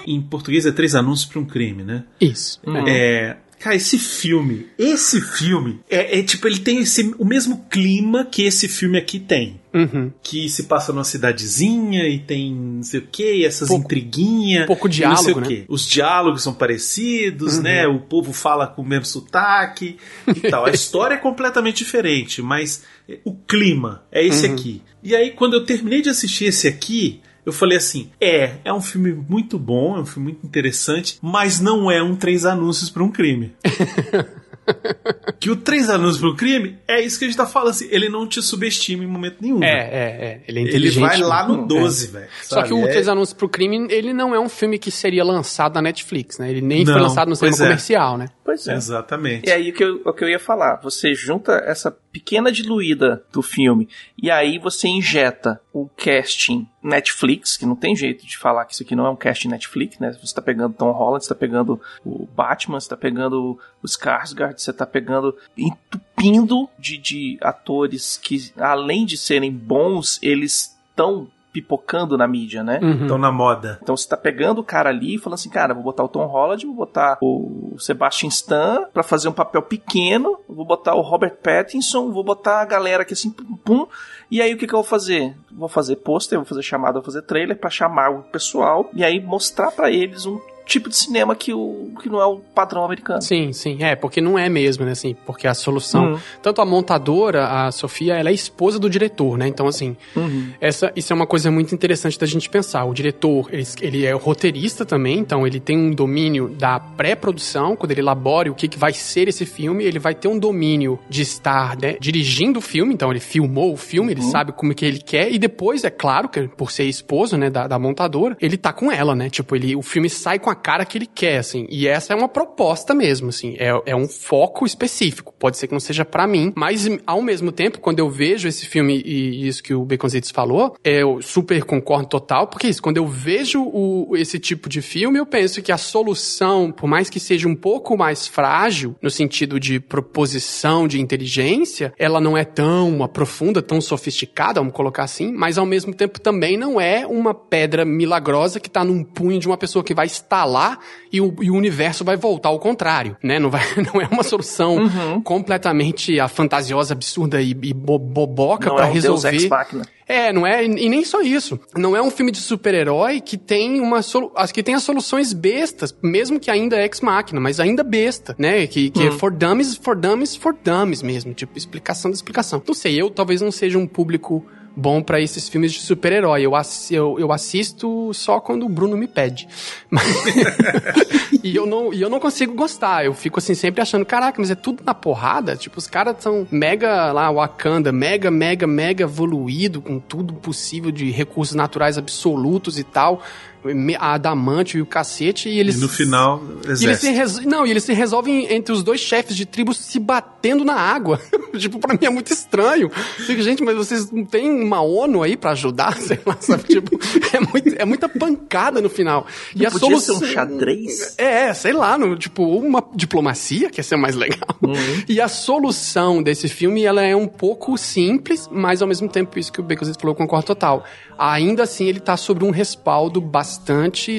em português é Três Anúncios para um Crime, né? Isso. É. Cara, esse filme, esse filme, é, é tipo, ele tem esse, o mesmo clima que esse filme aqui tem. Uhum. Que se passa numa cidadezinha e tem não sei o que, essas Pouco- intriguinhas. pouco e não sei diálogo, o né? quê. Os diálogos são parecidos, Uhum. né? O povo fala com o mesmo sotaque e tal. A história é completamente diferente, mas o clima é esse Uhum. aqui. E aí, quando eu terminei de assistir esse aqui, eu falei assim: é, é um filme muito bom, é um filme muito interessante, mas não é um Três Anúncios para um Crime. que o Três Anúncios para um Crime é isso que a gente tá falando, assim, ele não te subestima em momento nenhum. É, velho. é, é. Ele é Ele vai lá no É. 12, velho. Só que o É- Três Anúncios pro Crime, ele não é um filme que seria lançado na Netflix, né? Ele nem foi Não, lançado no cinema é. comercial, né? Pois é. Exatamente. E aí o que, eu, o que eu ia falar, você junta essa pequena diluída do filme e aí você injeta o casting Netflix, que não tem jeito de falar que isso aqui não é um casting Netflix, né? Você tá pegando Tom Holland, você tá pegando o Batman, você tá pegando o Skarsgård, você tá pegando entupindo de, de atores que além de serem bons, eles estão pipocando na mídia, né? Uhum. Estão na moda. Então você tá pegando o cara ali e falando assim, cara, vou botar o Tom Holland, vou botar o Sebastian Stan pra fazer um papel pequeno, vou botar o Robert Pattinson, vou botar a galera aqui assim, pum, pum. E aí o que que eu vou fazer? Vou fazer pôster, vou fazer chamada, vou fazer trailer pra chamar o pessoal e aí mostrar pra eles um tipo de cinema que, o, que não é o padrão americano. Sim, sim. É, porque não é mesmo, né? Assim, porque a solução. Uhum. Tanto a montadora, a Sofia, ela é esposa do diretor, né? Então, assim, Uhum. essa, isso é uma coisa muito interessante da gente pensar. O diretor, ele, ele é roteirista também, então ele tem um domínio da pré-produção, quando ele elabora o que, que vai ser esse filme, ele vai ter um domínio de estar né, dirigindo o filme, então ele filmou o filme, ele sabe como que ele quer, e depois, é claro, que por ser esposo, né, da, da montadora, ele tá com ela, né? Tipo, ele, o filme sai com a cara que ele quer, assim. E essa é uma proposta mesmo, assim. É, é um foco específico. Pode ser que não seja pra mim, mas ao mesmo tempo, quando eu vejo esse filme e isso que o Baconzitos falou, eu super concordo total, porque isso, quando eu vejo o, esse tipo de filme, eu penso que a solução, por mais que seja um pouco mais frágil, no sentido de proposição de inteligência, ela não é tão profunda, tão sofisticada, vamos colocar assim, mas ao mesmo tempo também não é uma pedra milagrosa que tá num punho de uma pessoa que vai estalar e o, e o universo vai voltar ao contrário, né? Não, vai, não é uma solução completamente a fantasiosa, absurda e, e bo- boboca pra é um Deus resolver. Ex Machina. É, não é, e nem só isso. Não é um filme de super-herói que tem uma solu as que tem as soluções bestas, mesmo que ainda é ex-máquina, mas ainda besta, né? Que, que é for dummies, for dummies, for dummies mesmo, tipo explicação da explicação. Não sei, eu talvez não seja um público bom pra esses filmes de super-herói. Eu, ass eu, eu assisto só quando o Bruno me pede. Mas- e, eu não, e eu não consigo gostar. Eu fico assim sempre achando, caraca, mas é tudo na porrada. Tipo, os caras são mega lá, Wakanda, mega, mega, mega evoluído, com tudo possível de recursos naturais absolutos e tal. A adamante e o cacete, e eles. E no final, E eles se exército. res- Não, e eles se resolvem entre os dois chefes de tribo se batendo na água. tipo, pra mim é muito estranho. Fico, gente, mas vocês não têm uma ONU aí pra ajudar? Sei lá, sabe? Tipo, é, muito- é muita pancada no final. e Não a podia solução. ser um xadrez? É, sei lá, no, tipo, uma diplomacia, que ia ser mais legal. E a solução desse filme, ela é um pouco simples, mas ao mesmo tempo, isso que o Baconzitos falou, eu concordo total. Ainda assim, ele tá sobre um respaldo bastante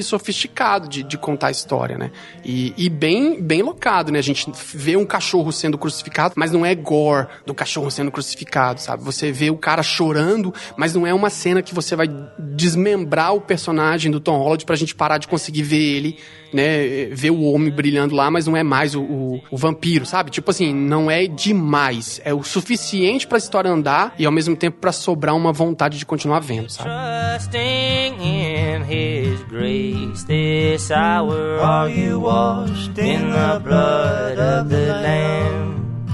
sofisticado de, de contar a história, né? E, e bem, bem locado, né? A gente vê um cachorro sendo crucificado, mas não é gore do cachorro sendo crucificado, sabe? Você vê o cara chorando, mas não é uma cena que você vai desmembrar o personagem do Tom Holland pra gente parar de conseguir ver ele, né? Ver o homem brilhando lá, mas não é mais o, o, o vampiro, sabe? Tipo assim, não é demais. É o suficiente pra história andar e ao mesmo tempo pra sobrar uma vontade de continuar vendo, sabe? Trusting in His grace this hour, are you washed in the blood of the Lamb?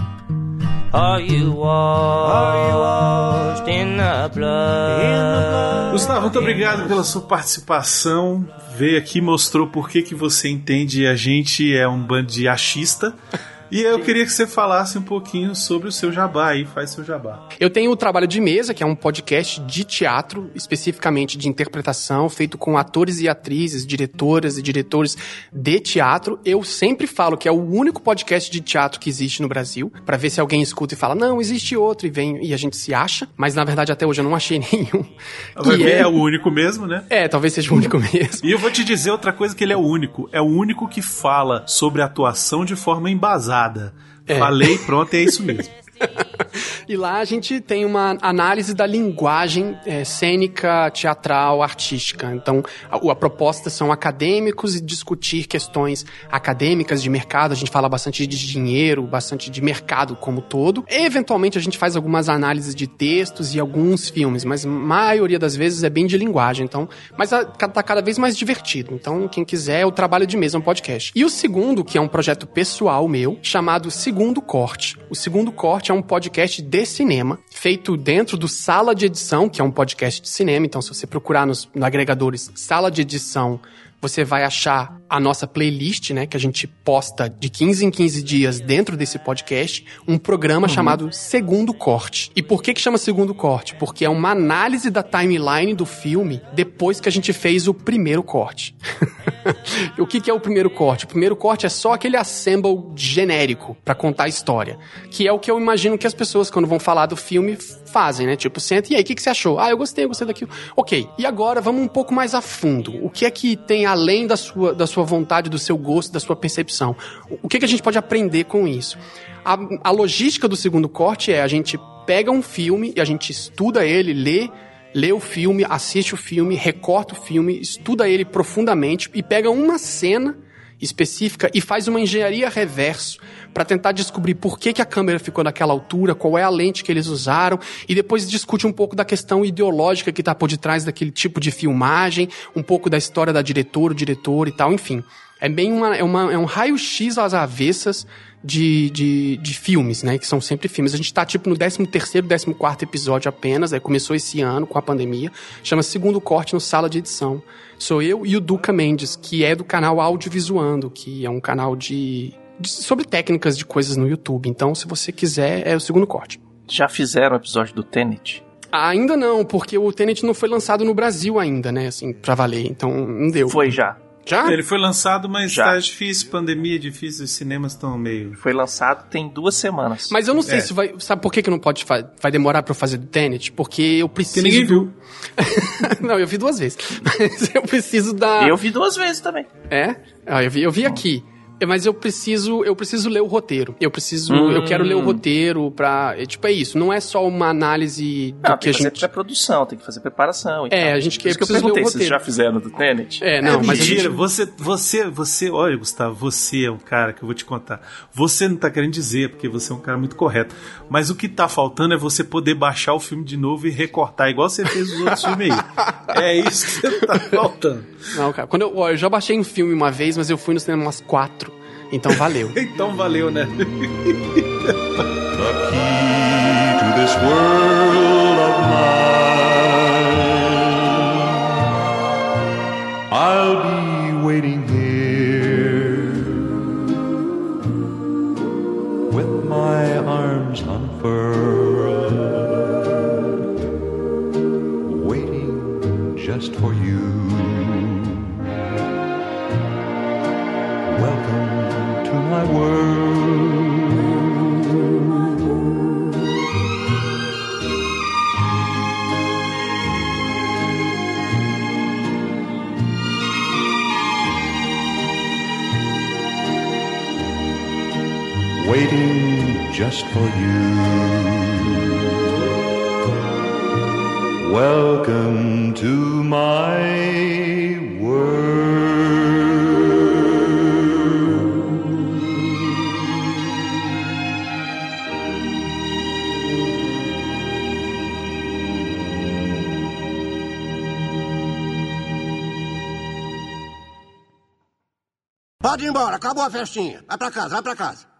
Are you washed in the blood. Gustavo, muito obrigado pela sua participação. Veio aqui e mostrou por que, que você entende a gente é um bando de achista. E eu queria que você falasse um pouquinho sobre o seu jabá aí, faz seu jabá. Eu tenho o Trabalho de Mesa, que é um podcast de teatro, especificamente de interpretação, feito com atores e atrizes, diretoras e diretores de teatro. Eu sempre falo que é o único podcast de teatro que existe no Brasil, para ver se alguém escuta e fala, não, existe outro, e vem e a gente se acha. Mas na verdade até hoje eu não achei nenhum. Vai ver, é- é o único mesmo, né? É, talvez seja o único mesmo. E eu vou te dizer outra coisa que ele é o único. É o único que fala sobre atuação de forma embasada. É. Falei, pronto, é isso mesmo. E lá a gente tem uma análise da linguagem é, cênica, teatral, artística. Então, a, a proposta são acadêmicos e discutir questões acadêmicas de mercado. A gente fala bastante de dinheiro, bastante de mercado como todo. Eventualmente a gente faz algumas análises de textos e alguns filmes, mas a maioria das vezes é bem de linguagem. Então, mas a- tá cada vez mais divertido. Então, quem quiser, o trabalho de mesa é um podcast. E o segundo, que é um projeto pessoal meu, chamado Segundo Corte. O Segundo Corte é um podcast de cinema, feito dentro do Sala de Edição, que é um podcast de cinema. Então, se você procurar nos, no agregadores Sala de Edição, você vai achar a nossa playlist, né, que a gente posta de 15 em 15 dias dentro desse podcast, um programa chamado Segundo Corte. E por que que chama Segundo Corte? Porque é uma análise da timeline do filme depois que a gente fez o primeiro corte. o que, que é o primeiro corte? O primeiro corte é só aquele assemble genérico pra contar a história, que é o que eu imagino que as pessoas quando vão falar do filme fazem, né? Tipo, senta e aí, o que, que você achou? Ah, eu gostei, eu gostei daquilo. Ok, e agora vamos um pouco mais a fundo. O que é que tem além da sua, da sua vontade, do seu gosto, da sua percepção? O- que, que a gente pode aprender com isso? A, a logística do segundo corte é a gente pega um filme e a gente estuda ele, lê lê o filme, assiste o filme, recorta o filme, estuda ele profundamente e pega uma cena específica e faz uma engenharia reverso para tentar descobrir por que, que a câmera ficou naquela altura, qual é a lente que eles usaram e depois discute um pouco da questão ideológica que está por detrás daquele tipo de filmagem, um pouco da história da diretora, o diretor e tal, enfim. É bem uma, é uma, é um raio-x às avessas de, de, de filmes, né? Que são sempre filmes. A gente tá, tipo, no 13º, 14º episódio apenas. Aí começou esse ano com a pandemia. Chama Segundo Corte no Sala de Edição. Sou eu e o Duca Mendes, que é do canal Audiovisuando, que é um canal de, de- sobre técnicas de coisas no YouTube. Então, se você quiser, é o Segundo Corte. Já fizeram o episódio do Tenet? Ainda não, porque o Tenet não foi lançado no Brasil ainda, né? Assim, pra valer. Então, não deu. Foi já. Já? Ele foi lançado, mas Já. tá difícil, pandemia é difícil, os cinemas estão meio. Foi lançado tem duas semanas. Mas eu não sei É. se vai. Sabe por que, que não pode fa- vai demorar pra eu fazer do Tenet? Porque eu preciso. ninguém do- não, eu vi duas vezes. Mas eu preciso da. Eu vi duas vezes também. É? Ah, eu vi, eu vi aqui. É, Mas eu preciso, eu preciso ler o roteiro. Eu preciso, Hum. eu quero ler o roteiro pra. é, Tipo, é isso. Não é só uma análise do Não, que tem a que fazer gente. pré-produção, tem que fazer preparação. e É, tal. a gente isso que eu perguntei, vocês roteiro. já fizeram do Tenet? É, não, é mas a mentira, gente. você, você, você, olha, Gustavo, você é um cara que eu vou te contar. Você não tá querendo dizer, porque você é um cara muito correto. Mas o que tá faltando é você poder baixar o filme de novo e recortar, igual você fez os outros filmes aí. É isso que tá faltando. Não, cara. Quando eu, ó, eu já baixei um filme uma vez, mas eu fui no cinema umas quatro. Então valeu. Então valeu, né? Just for you. Welcome to my. Pode ir embora, acabou a festinha. Vai pra casa, vai pra casa.